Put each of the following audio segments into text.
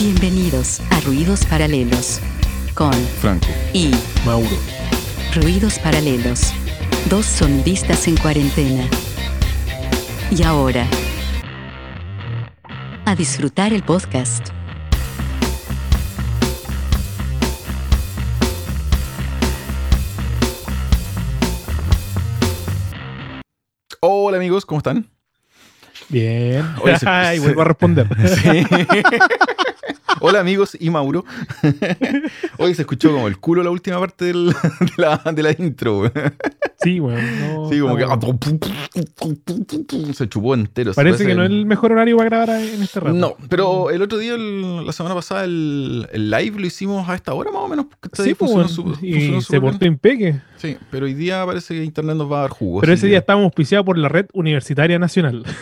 Bienvenidos a Ruidos Paralelos con Franco. y Mauro. Ruidos Paralelos, dos sonidistas en cuarentena. Y ahora, a disfrutar el podcast. Hola amigos, ¿cómo están? Bien. Oye, se- Ay, se- vuelvo a responder. Sí. Hola amigos y Mauro. Hoy se escuchó como el culo la última parte del- de, la, de la intro. Sí, bueno. no, Sí, como que se chupó entero. Parece que no es el mejor horario para grabar en este rato. No, pero el otro día, el- la semana pasada, el, el live lo hicimos a esta hora más o menos. Sí, día pues, funcionó bueno, su- y se portó impeque. Sí, pero hoy día parece que internet nos va a dar jugo. Pero ese que día estábamos auspiciados por la Red Universitaria Nacional.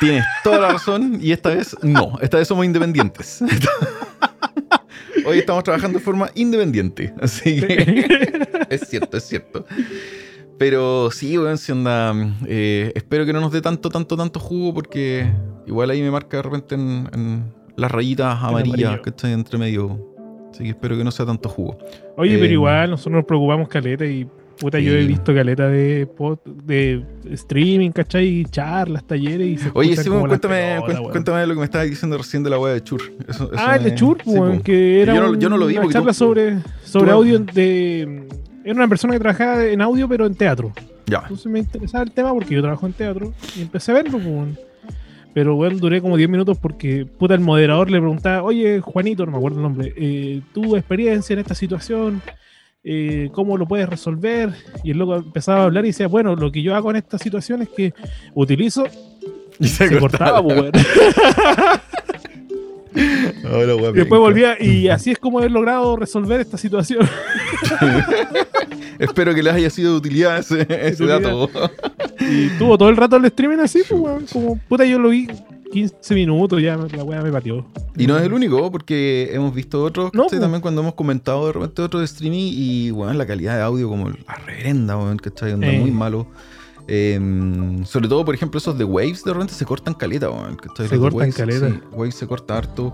Tienes toda la razón y esta vez no. Esta vez somos independientes. Hoy estamos trabajando de forma independiente. Así que es cierto, es cierto. Pero sí, weón, si onda. eh, espero que no nos dé tanto, tanto, tanto jugo porque igual ahí me marca de repente en, en las rayitas amarillas que están entre medio. Así que espero que no sea tanto jugo. Oye, Eh, pero igual nosotros nos preocupamos caleta y puta, yo he visto caleta de, pod- de streaming, ¿cachai? Charlas, talleres y se Oye, sí, como cuéntame, pelotas, cuéntame lo que me estabas diciendo recién de la web de Chur. Eso- eso Ah, el de Chur, sí, que era Yo no- yo no lo vi una charla tú- sobre, sobre tú- audio de... Era una persona que trabajaba en audio, pero en teatro. Ya. Entonces me interesaba el tema porque yo trabajo en teatro y empecé a verlo, pues. Pero bueno, duré como 10 minutos porque puta el moderador le preguntaba, oye Juanito, no me acuerdo el nombre, eh, tu experiencia en esta situación, eh, cómo lo puedes resolver. Y el loco empezaba a hablar y decía, bueno, lo que yo hago en esta situación es que utilizo. Y Se, cortaba, pues, weón. Ahora, weón, Y después volvía y así es como he logrado resolver esta situación. Espero que les haya sido de utilidad ese, dato. Y tuvo todo el rato el streaming así, pues. Como puta, yo lo vi 15 minutos, ya la weá me pateó. Y no es el único, porque hemos visto otros, No. También cuando hemos comentado de repente otros de streaming y, bueno, la calidad de audio como la reverenda, weón, ¿cachai? Onda Eh. muy malo. Eh, sobre todo, por ejemplo, esos de Waves de repente se cortan caleta, weón. Se cortan Waves, caleta. sí, Waves se corta harto.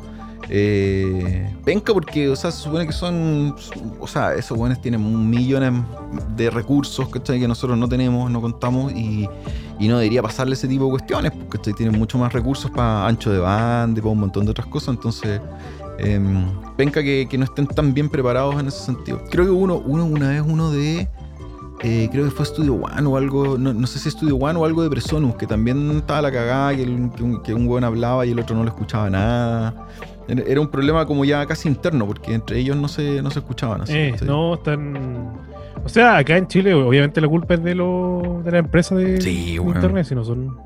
Eh, penca porque, o sea, se supone que son, o sea, esos weones tienen millones de recursos, ¿cachai? Que nosotros no tenemos, no contamos y, y no debería pasarle ese tipo de cuestiones, porque tienen mucho más recursos para ancho de banda, y para un montón de otras cosas, entonces em, penca que, que no estén tan bien preparados en ese sentido. Creo que uno, uno una vez uno de, eh, creo que fue Studio One o algo, no, no sé si Studio One o algo de Presonus, que también estaba la cagada, que, el- que un, que un weón hablaba y el otro no le escuchaba nada. Era un problema como ya casi interno, porque entre ellos no se, no se escuchaban así. Eh, no, están. O sea, acá en Chile, obviamente la culpa es de, lo, de la empresa de, Sí, de weón. internet, si no son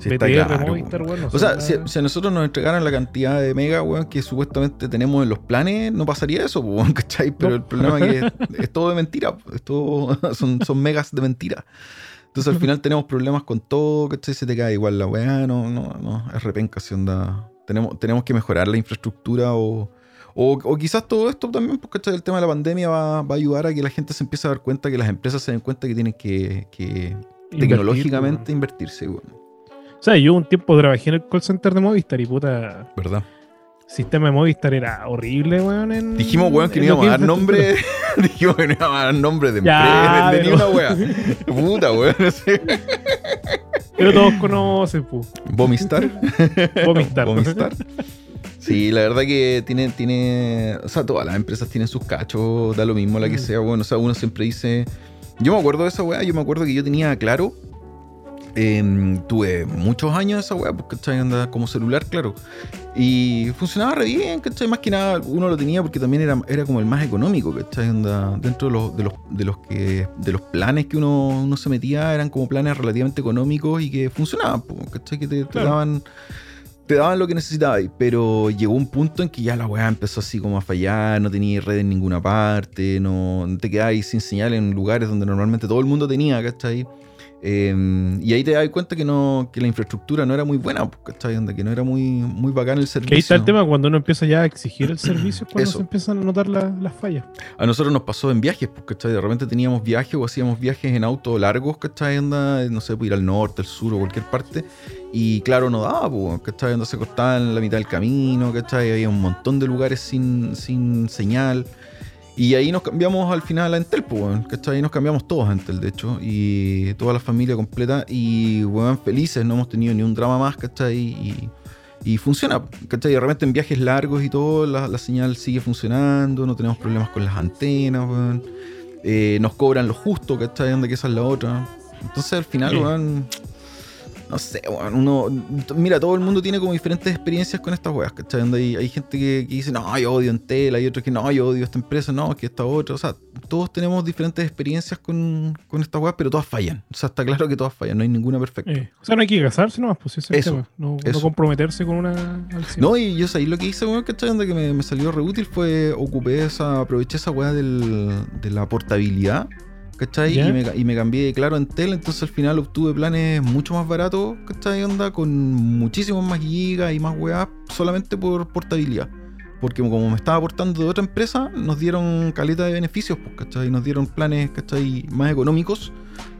Sí, está BTR, claro, Movistar, weón. weón, no O sea, si, si a nosotros nos entregaran la cantidad de mega, weón, que supuestamente tenemos en los planes, no pasaría eso, pues, weón, ¿cachai? Pero No. el problema es que es, es todo de mentira, es todo, son, son megas de mentira. Entonces al final tenemos problemas con todo, ¿cachai? Se te cae igual la weá, no, no, no, es repenca si onda. Tenemos, tenemos que mejorar la infraestructura o, o, o quizás todo esto también, pues, ¿cachai? El tema de la pandemia va, va a ayudar a que la gente se empiece a dar cuenta, que las empresas se den cuenta que tienen que, que Invertir, tecnológicamente weón. invertirse, weón. O sea, yo un tiempo trabajé en el call center de Movistar y puta, ¿Verdad? sistema de Movistar era horrible, weón. En, Dijimos, weón, que no íbamos a dar nombre. Dijimos que no íbamos a dar nombre de empresa, pero- una wea. Puta, weón. Pero todos conocen, pu. Vomistar. Vomistar. Vomistar. Sí, la verdad que tiene, tiene. O sea, todas las empresas tienen sus cachos, da lo mismo la que Mm. sea, bueno. O sea, uno siempre dice. Yo me acuerdo de esa weá, yo me acuerdo que yo tenía claro. Em, tuve muchos años esa weá, porque ¿cachai? Anda como celular, claro. Y funcionaba re bien, ¿cachai? Más que nada uno lo tenía porque también era, era como el más económico, ¿cachai? Anda, dentro de los, de los, de los que de los planes que uno, uno se metía, eran como planes relativamente económicos y que funcionaban, po, ¿cachai? Que te, te Claro. daban te daban lo que necesitabas, pero llegó un punto en que ya la weá empezó así como a fallar, no tenía red en ninguna parte, no te quedabas sin señal en lugares donde normalmente todo el mundo tenía, ¿cachai? Eh, y ahí te das cuenta que no que la infraestructura no era muy buena, Que no era muy, muy bacán el servicio. Que ahí está el tema cuando uno empieza ya a exigir el servicio, cuando Eso. se empiezan a notar la- las fallas. A nosotros nos pasó en viajes, ¿cachai? De repente teníamos viajes o hacíamos viajes en auto largos, ¿cachai? No sé, pues, ir al norte, al sur o cualquier parte. Y claro, no daba, pues, ¿cachai? Se cortaba en la mitad del camino, ¿cachai? Había un montón de lugares sin, sin señal. Y ahí nos cambiamos al final a Entel, pues, weón, ¿cachai? Ahí nos cambiamos todos a Entel, de hecho. Y toda la familia completa. Y, weón, felices, no hemos tenido ni un drama más, ¿cachai? Y, y funciona, ¿cachai? De repente en viajes largos y todo, la, la señal sigue funcionando, no tenemos problemas con las antenas, weón. Eh, nos cobran lo justo, ¿cachai? Donde que esa es la otra. Entonces al final, Sí. weón, no sé, weón, uno... Mira, todo el mundo tiene como diferentes experiencias con estas weas, ¿cachai? Hay, hay gente que, que dice, no, yo odio Entel, hay otros que no, yo odio esta empresa, no, que esta otra. O sea, todos tenemos diferentes experiencias con, con estas weas, pero todas fallan. O sea, está claro que todas fallan, no hay ninguna perfecta. Eh, o sea, no hay que casarse nomás, pues ese es el Eso, tema. No, comprometerse con una. No, y yo ahí lo que hice, weón, ¿cachai? Donde que me, me salió re útil fue ocupé esa, aproveché esa weá del, de la portabilidad, ¿cachai? Y me, y me cambié de claro en tele, entonces al final obtuve planes mucho más baratos, ¿cachai? Onda, con muchísimos más gigas y más weá, solamente por portabilidad. Porque como me estaba aportando de otra empresa, nos dieron caleta de beneficios, pues, ¿cachai? Nos dieron planes, ¿cachai? Más económicos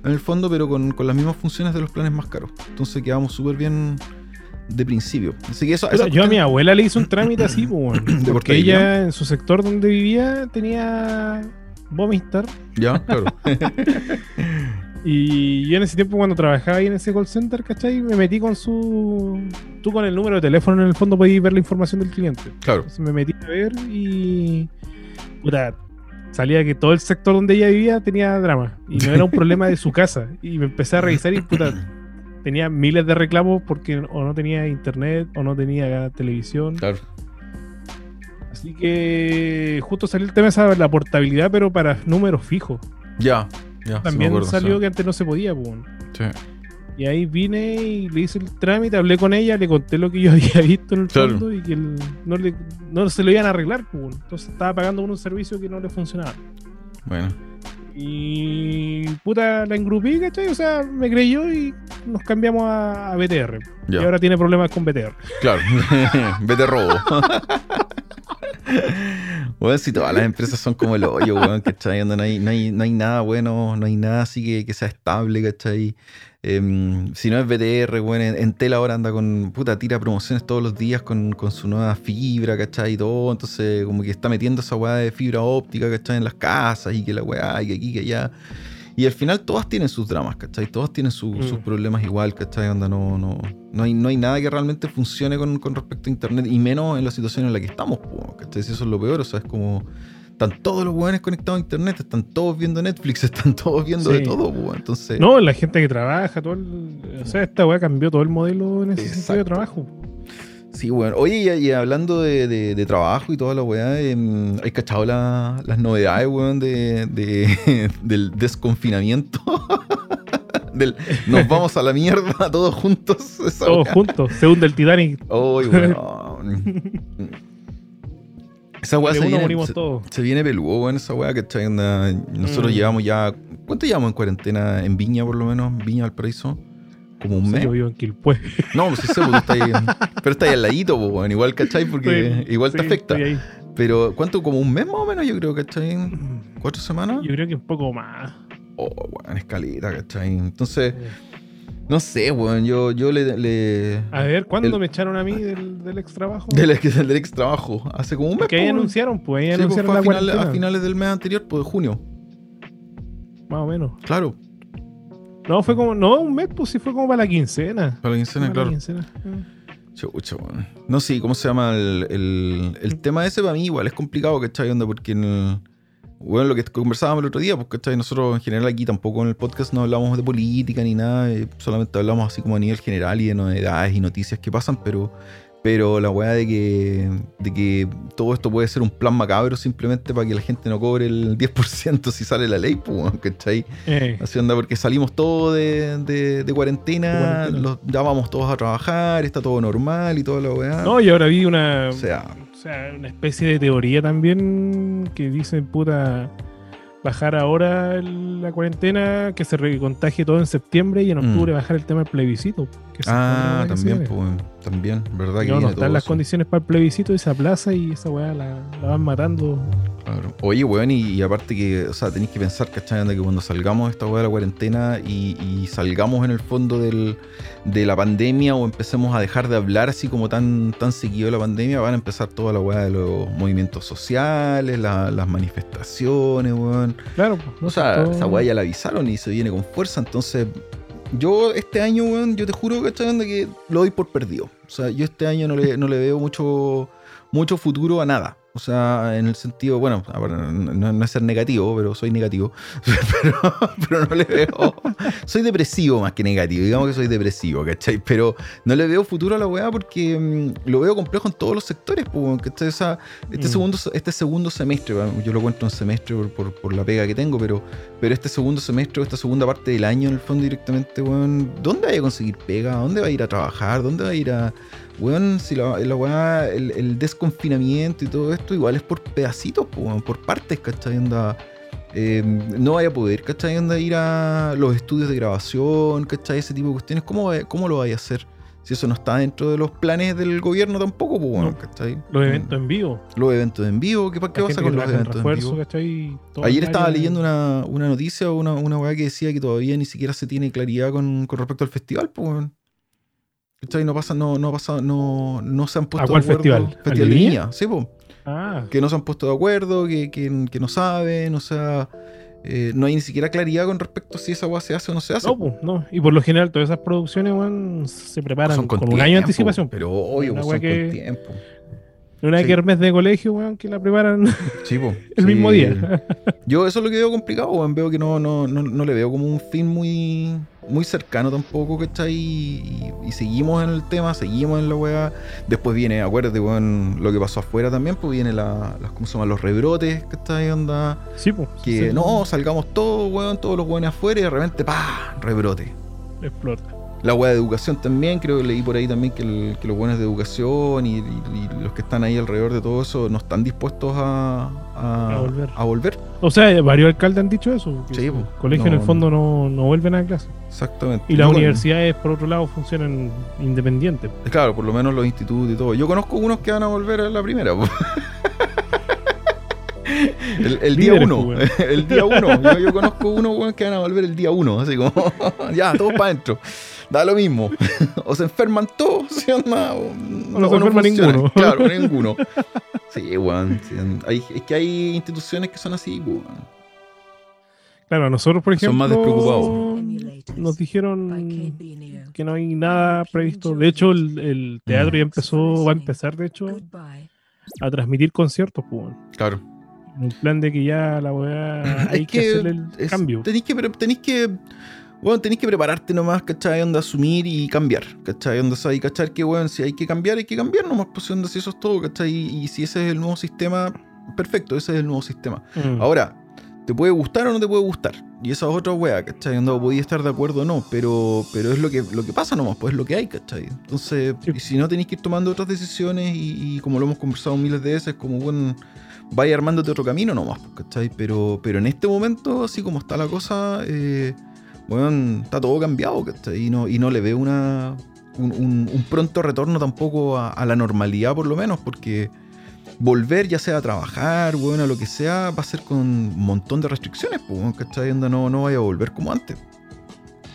en el fondo, pero con, con las mismas funciones de los planes más caros. Entonces quedamos súper bien de principio. Así que eso, yo a mi abuela le hice un trámite así, pues, weón. ¿De porque ella en su sector donde vivía tenía Vomistar. Ya, claro. Y yo en ese tiempo cuando trabajaba ahí en ese call center, ¿cachai? Me metí con su... Tú con el número de teléfono en el fondo podías ver la información del cliente. claro. Entonces me metí a ver y... Puta, salía que todo el sector donde ella vivía tenía drama. Y no era un problema de su casa. Y me empecé a revisar y puta, tenía miles de reclamos porque o no tenía internet o no tenía televisión. Claro. Así que justo salió el tema de esa, la portabilidad, pero para números fijos. Ya, ya. sí También acuerdo, salió sí. que antes no se podía, pues. Sí. Y ahí vine y le hice el trámite, hablé con ella, le conté lo que yo había visto en el Claro. fondo y que el- no, le, no se lo iban a arreglar, pues. Entonces estaba pagando por un servicio que no le funcionaba. Bueno, Y puta, la engrupí, ¿cachai? O sea, me creyó y nos cambiamos a, a BTR. ya. Y ahora tiene problemas con BTR. Claro. Vete robo. Bueno, si todas las empresas son como el hoyo, weón, ¿cachai? No hay, no, hay, no hay nada bueno, no hay nada así que, que sea estable, ¿cachai? Em, si no es BTR, weón, en, Entel ahora anda con, puta, tira promociones todos los días con, con su nueva fibra, ¿cachai? Y todo, entonces como que está metiendo esa weá de fibra óptica, ¿cachai? En las casas y que la weá, y que aquí, que allá. Y al final todas tienen sus dramas, ¿cachai? Todas tienen su- Mm. sus problemas igual, ¿cachai? Onda, no, no, no, hay, no hay nada que realmente funcione con, con respecto a Internet, y menos en la situación en la que estamos, ¿cachai? Si eso es lo peor, o sea, es como... Están todos los weones conectados a Internet, están todos viendo Netflix, están todos viendo de todo, po, entonces... No, la gente que trabaja, todo el- O sea, esta weá cambió todo el modelo en ese sentido de trabajo. Sí, bueno. Oye, y, y hablando de, de- de trabajo y toda la weá, em, ¿hay cachado la- las novedades, weón, de, de- del desconfinamiento? del nos vamos a la mierda todos juntos. Todos weá. juntos. Se hunde el Titanic. Ay, weón. Esa weá se viene, se, todos. se viene peludo, weón, esa weá, ¿cachai? Onda, Nosotros Mm. llevamos ya. ¿Cuánto llevamos en cuarentena en Viña, por lo menos? Viña Valparaíso. Como un mes. Yo vivo en Quilpué. No, pues sí sé, pues, tú estás ahí, pero está ahí al ladito, pues, weón, igual, ¿cachai? Porque igual te afecta. estoy ahí. Pero, ¿cuánto? Como un mes más o menos, yo creo, ¿cachai? ¿Cuatro semanas? Yo creo que un poco más. Oh, weón, escalita, ¿cachai? Entonces, no sé, weón, yo, yo le... le A ver, ¿cuándo El- me echaron a mí del, del ex trabajo? del, ex- del ex trabajo, hace como un mes. Que ahí weón. anunciaron, pues ahí Sí, pues, anunciaron fue la a, finales, cuarentena. a finales del mes anterior, pues de junio. Más o menos. Claro, No, fue como, no, un mes, pues sí fue como para la quincena. para la quincena, Para claro. quincena. Mm. Chucha, weón. No, sí, ¿cómo se llama? El, el, el tema ese para mí igual es complicado, ¿cachai? Onda, porque en el, bueno, lo que conversábamos el otro día, pues, ¿cachai? Nosotros en general aquí tampoco en el podcast no hablamos de política ni nada, eh, solamente hablamos así como a nivel general y de novedades y noticias que pasan, pero, pero la weá de que, de que todo esto puede ser un plan macabro simplemente para que la gente no cobre el 10% si sale la ley, pues, ¿cachai? Eh, Así onda, porque salimos todos de, de- de cuarentena, De cuarentena. los- ya vamos todos a trabajar, está todo normal y toda la weá. no, y ahora vi una, O sea, o sea, una especie de teoría también que dicen, puta, bajar ahora el- la cuarentena, que se recontagie todo en septiembre y en Mm. octubre bajar el tema del plebiscito. que Ah, también, viene. pues. También, ¿verdad? Que no, no están las eso. condiciones para el plebiscito y se aplaza y esa weá la, la van matando. Claro. Oye, weón, y, y aparte que, o sea, tenéis que pensar, ¿cachai? De que cuando salgamos de esta weá de la cuarentena y, y salgamos en el fondo del, de la pandemia o empecemos a dejar de hablar así como tan, tan seguido de la pandemia, van a empezar toda la weá de los movimientos sociales, la- las manifestaciones, weón. Claro, pues, ¿no? O sea, Todo- esa weá ya la avisaron y se viene con fuerza. Entonces, yo este año, weón, yo te juro, ¿cachai? Onda que lo doy por perdido. O sea, yo este año no le, no le veo mucho, mucho futuro a nada. O sea, en el sentido, bueno, no, no es ser negativo, pero soy negativo. Pero, pero no le veo. Soy depresivo más que negativo. Digamos que soy depresivo, ¿cachai? Pero no le veo futuro a la weá porque mm, lo veo complejo en todos los sectores, pues, ¿cachai? O sea, este, Mm. segundo, este segundo semestre, yo lo cuento en semestre por, por- por la pega que tengo, pero, pero este segundo semestre, esta segunda parte del año, en el fondo, directamente, weón, ¿dónde vaya a conseguir pega? ¿Dónde va a ir a trabajar? ¿Dónde va a ir a. Weón, si la, la weá, el, el desconfinamiento y todo esto, igual es por pedacitos, po, weón, por partes, ¿cachai? Onda, eh, no vaya a poder, ¿cachai? Onda, ir a los estudios de grabación, ¿cachai? Ese tipo de cuestiones, ¿cómo, cómo lo vaya a hacer? Si eso no está dentro de los planes del gobierno tampoco, pues bueno, No. ¿cachai? Los eventos en vivo. Los eventos en vivo, ¿qué, qué pasa con los en eventos en refuerzo, vivo? ¿cachai? Todo Ayer estaba área- leyendo una, una noticia o una, una weá que decía que todavía ni siquiera se tiene claridad con, con respecto al festival, pues weón. ¿Cachai? No pasa, no, no pasa, no, no se han puesto cuál de acuerdo. festival? ¿Al Festival de Viña? Sí. Ah, Que no se han puesto de acuerdo, que, que, que no saben, o sea, eh, no hay ni siquiera claridad con respecto a si esa weá se hace o no se hace. no, pues, no. Y por lo general, todas esas producciones, weón, se preparan con, un año de anticipación. Pero obvio, pues, son que- con tiempo. Una sí. kermés de colegio, weón, que la preparan Sí, po. el Sí. mismo día. Yo eso es lo que veo complicado, weón. Veo que no, no, no, no le veo como un fin muy, muy cercano tampoco, ¿cachai? Y, y seguimos en el tema, seguimos en la weá. Después viene, acuérdate, weón, lo que pasó afuera también, pues viene la, las, ¿cómo se llaman? Los rebrotes, ¿cachai? Onda. sí, pues. Que no, salgamos todos, weón, todos los weones afuera y de repente, ¡pah! Rebrote. Explota. La weá de educación también, creo que leí por ahí también que, el- que los buenos de educación y, y- y los que están ahí alrededor de todo eso no están dispuestos a, a, A volver. a volver. O sea, varios alcaldes han dicho eso. que Sí, el colegio No, en el fondo no, no vuelven a clase. Exactamente. Y las Yo con- universidades, por otro lado, funcionan independientes. Claro, por lo menos los institutos y todo. Yo conozco unos que van a volver a la primera. El, el día Líderes, uno, el día uno. Yo, conozco unos weón, que van a volver el día uno, así como, ya, todos para adentro. Da lo mismo. O se enferman todos, ¿sí o no? O no se enferma ninguno. Claro, ninguno. Sí, weón. sí, hay- es que hay instituciones que son así, weón. Claro, nosotros, por ejemplo, Son más despreocupados. nos dijeron que no hay nada previsto. De hecho, el, el teatro ya empezó, va a empezar, de hecho, a transmitir conciertos, pues, weón. Claro. En un plan de que ya la weá hay Es que, hacerle el es- cambio. Tenéis que, tenéis que, bueno, tenéis que prepararte nomás, ¿cachai? Onda, asumir y cambiar, ¿cachai? Onda, y cachar que, bueno, si hay que cambiar, hay que cambiar nomás, pues, onda, si eso es todo, ¿cachai? Y, y si ese es el nuevo sistema, perfecto, ese es el nuevo sistema. Mm. Ahora, ¿te puede gustar o no te puede gustar? Y esa es otra weá, ¿cachai? Onda, podía estar de acuerdo o no, pero, pero es lo que, lo que pasa nomás, pues es lo que hay, ¿cachai? Entonces, Sí. y si no tenéis que ir tomando otras decisiones y, y como lo hemos conversado miles de veces, como, bueno, vaya armándote otro camino nomás, pues, ¿cachai? Pero, pero en este momento, así como está la cosa, eh, bueno, está todo cambiado. Y no, y no le veo una, un, pronto retorno tampoco a, la normalidad, por lo menos, porque volver ya sea a trabajar, bueno, a lo que sea, va a ser con un montón de restricciones, pues, ¿cachai? Onda, no, no vaya a volver como antes.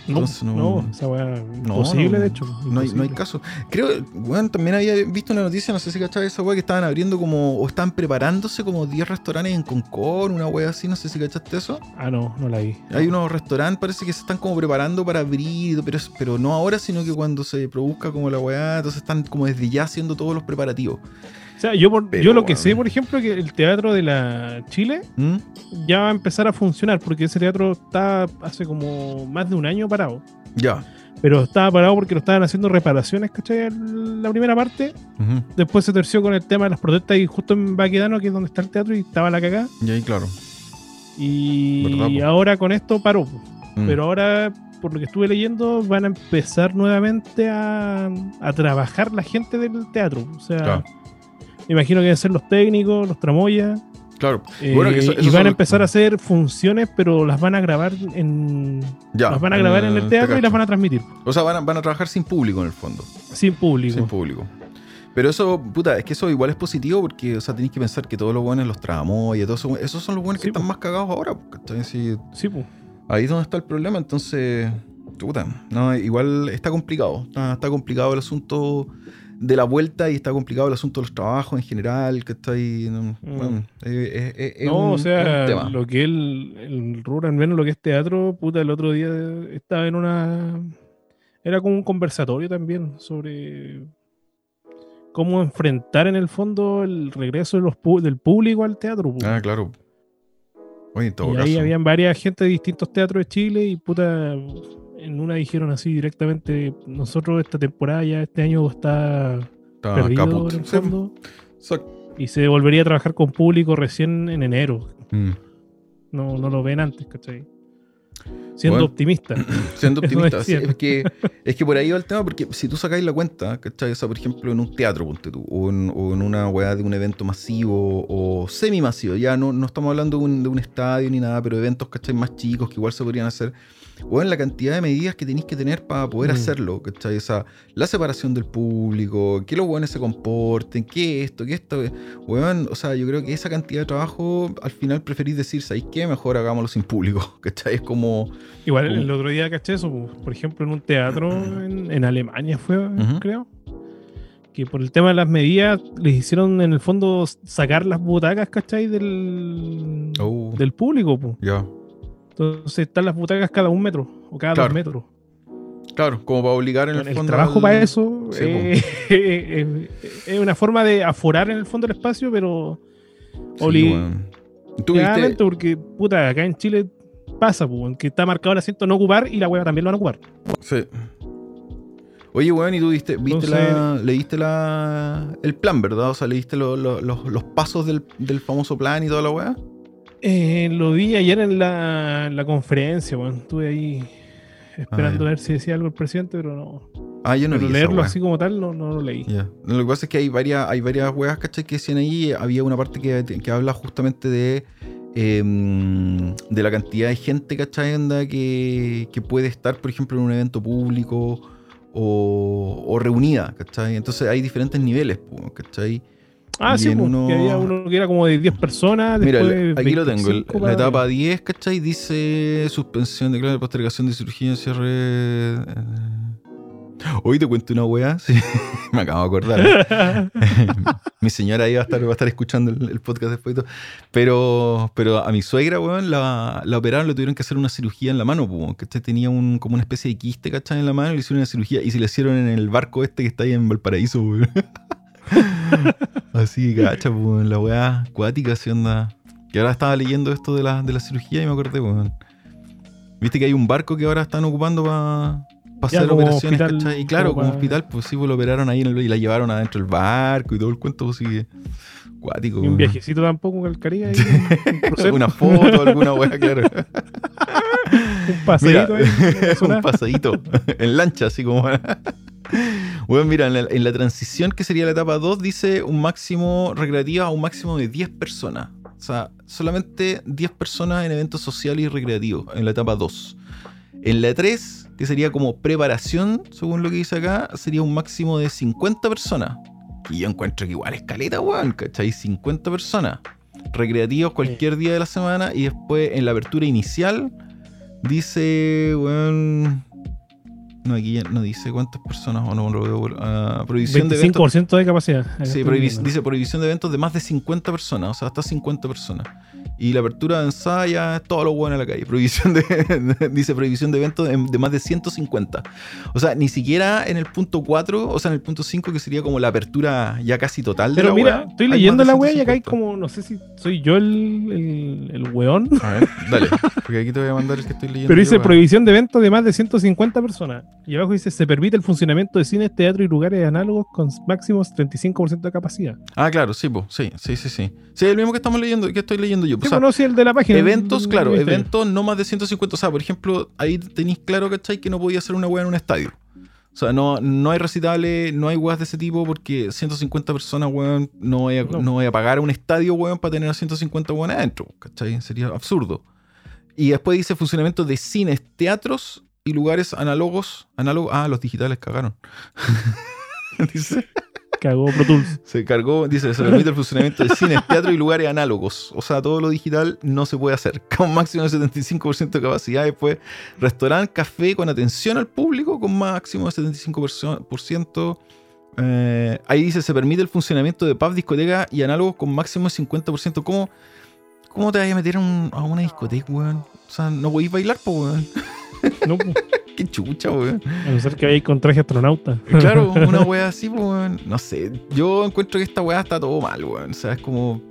No, entonces no- no, esa weá No, imposible, no, de hecho. No hay, no hay caso. Creo, bueno, también había visto una noticia, no sé si cachai esa weá, que estaban abriendo como, o estaban preparándose como 10 restaurantes en Concord, una weá así, no sé si cachaste eso. Ah, no, no la vi. Hay unos restaurantes, parece que se están como preparando para abrir, pero, pero no ahora, sino que cuando se produzca como la weá, entonces están como desde ya haciendo todos los preparativos. Sea, yo, por- Pero, yo lo que sé, por ejemplo, que el teatro de la Chile ¿Mm? ya va a empezar a funcionar, porque ese teatro está hace como más de un año parado. Ya. Pero estaba parado porque lo estaban haciendo reparaciones, ¿cachai? La primera parte. Después se terció con el tema de las protestas y justo en Baquedano, que es donde está el teatro, y estaba la cagada. Y ahí, claro. Y ahora con esto paró. Mm. Pero ahora, por lo que estuve leyendo, van a empezar nuevamente a, a trabajar la gente del teatro. O sea, Claro. Me imagino que deben ser los técnicos, los tramoyas, Claro. Eh, Bueno, que eso- y van a los- empezar a hacer funciones, pero las van a grabar en. Ya, las van a grabar en el te teatro y las van a transmitir. O sea, van a, van a trabajar sin público en el fondo. Sin público. Sin público. Pero eso, puta, es que eso igual es positivo porque, o sea, tenéis que pensar que todos los buenos, los tramos y todo eso, esos son los buenos que están po. más cagados ahora. Sí, Sí, pues. ahí es donde está el problema, entonces, puta, no, igual está complicado. Está, está complicado el asunto de la vuelta y está complicado el asunto de los trabajos en general, que está ahí. No, bueno, es- es- es- es Mm. No, un- o sea, tema. lo que el, el rural, al menos lo que es teatro, puta, el otro día estaba en una. Era como un conversatorio también sobre cómo enfrentar en el fondo el regreso de los pu- del público al teatro. Ah, claro. Oye, en todo y ahí caso. habían varias gente de distintos teatros de Chile y puta, en una dijeron así directamente, nosotros esta temporada ya este año está Está perdido en el Sí, fondo y se volvería a trabajar con público recién en enero. Mm. No, no lo ven antes, ¿cachai? Siendo Bueno. optimista. Siendo optimista. sí, decían. es, que, es que por ahí va el tema, porque si tú sacáis la cuenta, ¿cachai? O sea, por ejemplo, en un teatro, ponte tú, o en, o en una weá de un evento masivo o semi-masivo, ya no, no estamos hablando de un, de un estadio ni nada, pero eventos, ¿cachai? Más chicos que igual se podrían hacer. O en la cantidad de medidas que tenéis que tener para poder Mm. hacerlo, ¿cachai? O sea, la separación del público, que los buenos se comporten, que esto, que esto. Weón, o sea, yo creo que esa cantidad de trabajo, al final preferís decir, ¿sabéis qué? Mejor hagámoslo sin público, ¿cachai? Es como. Igual Como- el otro día caché eso, po, por ejemplo, en un teatro en, en Alemania fue, creo. Que por el tema de las medidas les hicieron en el fondo sacar las butacas, ¿cachai? Del, Oh, del público. po. ya. Entonces están las butacas cada un metro o cada Claro. dos metros. Claro, como para obligar en Bueno, el el fondo. trabajo al- para eso Sí, eh, eh, es una forma de aforar en el fondo el espacio, pero Sí, obli- weón. ¿Tú claramente viste? porque, puta, acá en Chile pasa, po, en que está marcado el asiento no ocupar y la hueva también lo van a ocupar. Sí. Oye, weón, ¿y tú viste, viste Entonces- la, leíste la, el plan, verdad? O sea, leíste lo- lo- los, los pasos del, del famoso plan y toda la weá. Eh, lo vi ayer en la, en la conferencia, bueno, estuve ahí esperando Ah, a ver si decía algo el presidente, pero no. Ah, yo no pero vi esa leerlo así como tal no, no lo leí. Lo que pasa es que hay varias, hay varias weas, ¿cachai? Que decían ahí. Había una parte que, que habla justamente de. em, de la cantidad de gente, ¿cachai? Anda que, que puede estar, por ejemplo, en un evento público o, o reunida, ¿cachai? Entonces hay diferentes niveles, ¿cachai? Ah, sí, en pues, uno- que había uno que era como de 10 personas. Mira, aquí lo tengo. el- 25 la para etapa arriba. 10, ¿cachai? Dice suspensión de claro, postergación de cirugía, cierre. eh. Hoy te cuento una weá. Sí, me acabo de acordar. mi señora ahí va a estar, va a estar escuchando el, el podcast después y todo. Pero, pero a mi suegra, weón, la, la operaron, le tuvieron que hacer una cirugía en la mano, pues, que tenía un, como una especie de quiste, ¿cachai? En la mano y le hicieron una cirugía. Y se le hicieron en el barco este que está ahí en Valparaíso, weón. Así, cacha, pues, la weá acuática, así onda. Que ahora estaba leyendo esto de la, de la cirugía y me acordé, weón. Viste que hay un barco que ahora están ocupando para Ya, hacer operaciones, hospital, ¿cachai? Y claro, como pa- hospital, pues sí, pues lo operaron ahí el- y la llevaron adentro del barco y todo el cuento, pues sí que. Cuático, Ni un viajecito tampoco al Caribe. ahí, un Alguna foto, alguna weá, claro. un paseíto ahí, en la un pasadito en lancha, así como. Bueno, mira, en la, en la transición que sería la etapa 2 dice un máximo recreativa a un máximo de 10 personas. O sea, solamente 10 personas en eventos sociales y recreativos en la etapa 2. En la 3, que sería como preparación, según lo que dice acá, sería un máximo de 50 personas. Y yo encuentro que igual es caleta, weón, ¿cachai? 50 personas. Recreativos cualquier día de la semana. Y después en la apertura inicial dice, weón... No, aquí no dice cuántas personas o no lo veo. ah, prohibición de eventos. 25% de capacidad. Sí, dice prohibición de eventos de más de 50 personas, o sea, hasta 50 personas. Y la apertura de ensaya, todo lo bueno en la calle. Prohibición de, dice prohibición de eventos de, de más de 150. O sea, ni siquiera en el punto 4, o sea, en el punto 5, que sería como la apertura ya casi total de Pero la mira, wea, estoy leyendo de la wea y acá hay 150. como, no sé si soy yo el, el, el weón. A ver, dale, porque aquí te voy a mandar el que estoy leyendo. Pero dice prohibición de eventos de más de 150 personas. Y abajo dice, se permite el funcionamiento de cines, teatro y lugares análogos con máximos 35% de capacidad. Ah, claro, sí, po, sí, sí, sí, sí. Sí, el mismo que estamos leyendo, que estoy leyendo yo. Sí, O sea, bueno, sí, el de la página. Eventos, claro, eventos no más de 150. O sea, por ejemplo, ahí tenéis claro, ¿cachai? Que no podía hacer una weá en un estadio. O sea, no, no hay recitales, no hay weas de ese tipo porque 150 personas, weón, no voy a, No. no voy a pagar un estadio, weón, para tener a 150 weón adentro, ¿cachai? Sería absurdo. Y después dice funcionamiento de cines, teatros y lugares análogos. Análogos, ah, los digitales cagaron. dice, Se cargó, dice, se permite el funcionamiento de cines, teatros y lugares análogos. O sea, todo lo digital no se puede hacer. Con máximo de 75% de capacidad. Después, restaurante, café con atención al público con máximo de 75%. Eh, ahí dice, se permite el funcionamiento de pub, discoteca y análogos con máximo de 50%. ¿Cómo, cómo te vas a meter a, un- a una discoteca, weón? O sea, no podéis bailar, weón. No, po. Qué chucha, weón. a no ser que vayáis con traje astronauta. Claro, una wea así, weón. No sé. Yo encuentro que esta wea está todo mal, weón. O sea, es como.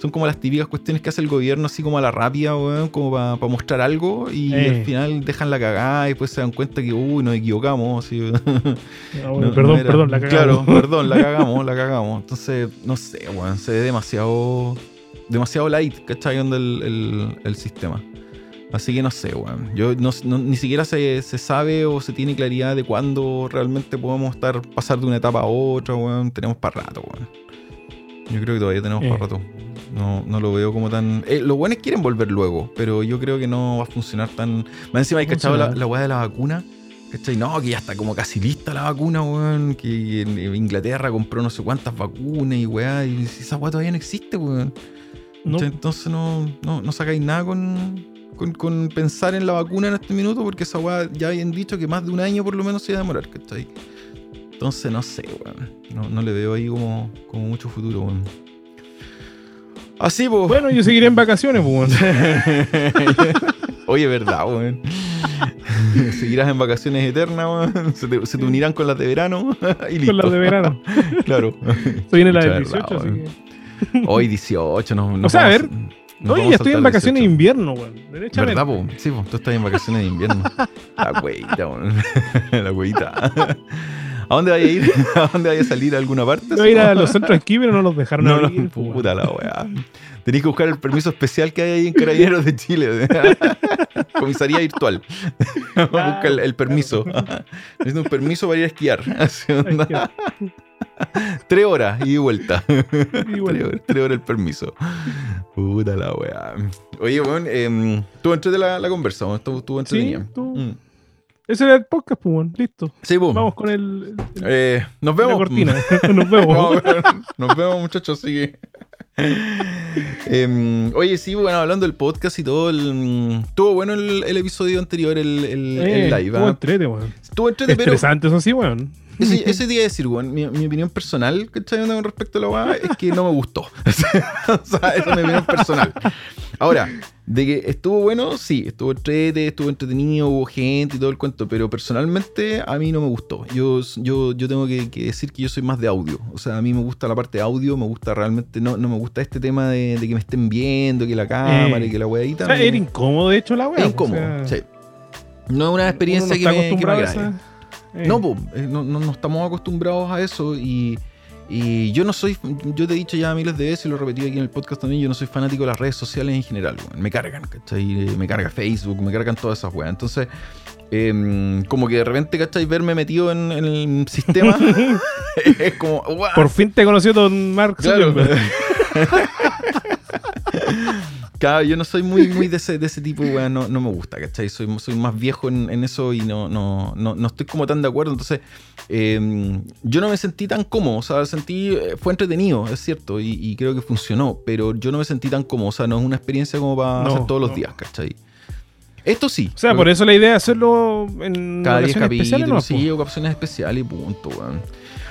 Son como las típicas cuestiones que hace el gobierno, así como a la rápida, weón, como para mostrar algo y Eh. al final dejan la cagada y después se dan cuenta que, uy, nos equivocamos. así. Ah, bueno, No- perdón, era- perdón, la cagamos. Claro, perdón, la cagamos, la cagamos. Entonces, no sé, weón, se ve demasiado. Demasiado light, ¿cachai? Onda el, el, el sistema. Así que no sé, weón. Yo no, no- ni siquiera se, se sabe o se tiene claridad de cuándo realmente podemos estar pasar de una etapa a otra, weón. Tenemos para rato, weón. Yo creo que todavía tenemos Eh. para rato. No, no lo veo como tan. Eh, los buenos quieren volver luego, pero yo creo que no va a funcionar tan. Más encima hay cachado la, la weá de la vacuna. ¿Cachai? No, que ya está como casi lista la vacuna, weón. Que en Inglaterra compró no sé cuántas vacunas y weá. Y esa weá todavía no existe, weón. No. Entonces no, no, no sacáis nada con, con, con pensar en la vacuna en este minuto, porque esa weá ya habían dicho que más de un año por lo menos se iba a demorar, ¿cachai? Entonces no sé, weón. No, no le veo ahí como, como mucho futuro, weón. Así, pues. Bueno, yo seguiré en vacaciones, pues, weón. Oye, verdad, weón. Seguirás en vacaciones eternas, weón. Se te, se te unirán con las de verano y listo. Con las de verano. Claro. Estoy viene la del verdad, 18, así weón. que. Hoy 18, no, no O sea, a ver, a ya estoy en vacaciones de 18. invierno, weón. Derechamente. ¿Verdad, po? Sí, po. Tú estás en vacaciones de invierno. La güeyita, weón. La güeyita. ¿A dónde vaya a ir? ¿A dónde vaya a salir? ¿A alguna parte? Iba a ir a los centros de esquí, pero no los dejaron No, no, abrir, pues, puta la weá. Tenés que buscar el permiso especial que hay ahí en Carabineros de Chile. Comisaría virtual. Busca el, el permiso. Necesito un permiso para ir a esquiar. Tres horas y vuelta. Y Tres horas, tres horas el permiso. Puta la weá. Oye, weón, eh, tú entré de la, la conversa, weón. Estuvo, estuvo entretenida. tú- Mm. ese era el podcast, pues. Listo. Sí, po. Vamos con el, el- Eh, nos la vemos. cortina. Nos vemos. Weón. Nos vemos, muchachos. Así que. Em, oye, sí, bueno, hablando del podcast y todo, el, estuvo bueno el, el episodio anterior, el, el, el Eh, live. estuvo ¿ah? entrete, weón. Estuvo entrete, pero Estresante, eso sí, weón. Ese, ese día decir, weón, mi, mi opinión personal, ¿cachai? Con respecto a la weá, es que no me gustó. o sea, esa es mi opinión personal. Ahora, de que estuvo bueno, sí, estuvo entrete, estuvo entretenido, hubo gente y todo el cuento, pero personalmente a mí no me gustó. Yo, yo, yo tengo que, que decir que yo soy más de audio. O sea, a mí me gusta la parte de audio, me gusta realmente, no, no me gusta este tema de, de que me estén viendo, que la cámara Eh. y que la weadita. O sea, me- era incómodo, de hecho, la weá. o incómodo, sea, sí. No es una experiencia que me, que me agrade. Eh. No, po, eh, no, no, no estamos acostumbrados a eso y, y yo no soy, yo te he dicho ya miles de veces y lo he repetido aquí en el podcast también, yo no soy fanático de las redes sociales en general, weón. me cargan, ¿cachai? Me carga Facebook, me cargan todas esas weas. Entonces, em, como que de repente, ¿cachai? Verme metido en, en el sistema es como, "Guau". Por fin te conoció don Mark Claro. Claro, yo no soy muy, muy de ese, de ese tipo, weón, no, no me gusta, ¿cachai? Soy, soy más viejo en, en eso y no, no, no, no estoy como tan de acuerdo. Entonces, eh, yo no me sentí tan cómodo, o sea, sentí, eh, fue entretenido, es cierto, y, y creo que funcionó, pero yo no me sentí tan cómodo, o sea, no es una experiencia como para hacer todos los días, ¿cachai? Esto sí. O sea, por eso la idea es hacerlo en Cada 10 ocasiones especiales, ¿no? capítulos, sí, ocasiones especiales y punto, weón.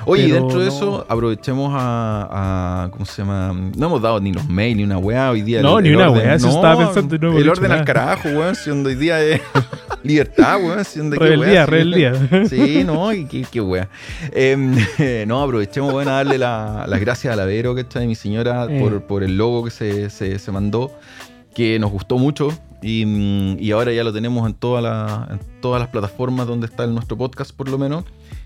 Oye, Pero dentro de no. eso, aprovechemos a, a- ¿Cómo se llama? No hemos dado ni los mails ni una weá hoy día. No, ni una weá, eso estaba pensando no El orden al nada. carajo, weón, siendo hoy día es libertad, weón, siendo qué Rebeldía, weá, sí. rebeldía. Sí, no, y qué, qué weá. Em, no, aprovechemos, weón, a darle la- las gracias a la Vero, que está mi señora, Eh. por, por el logo que se, se, se mandó, que nos gustó mucho. Y, mm, y ahora ya lo tenemos en, toda la- en todas las plataformas donde está el- nuestro podcast, por lo menos.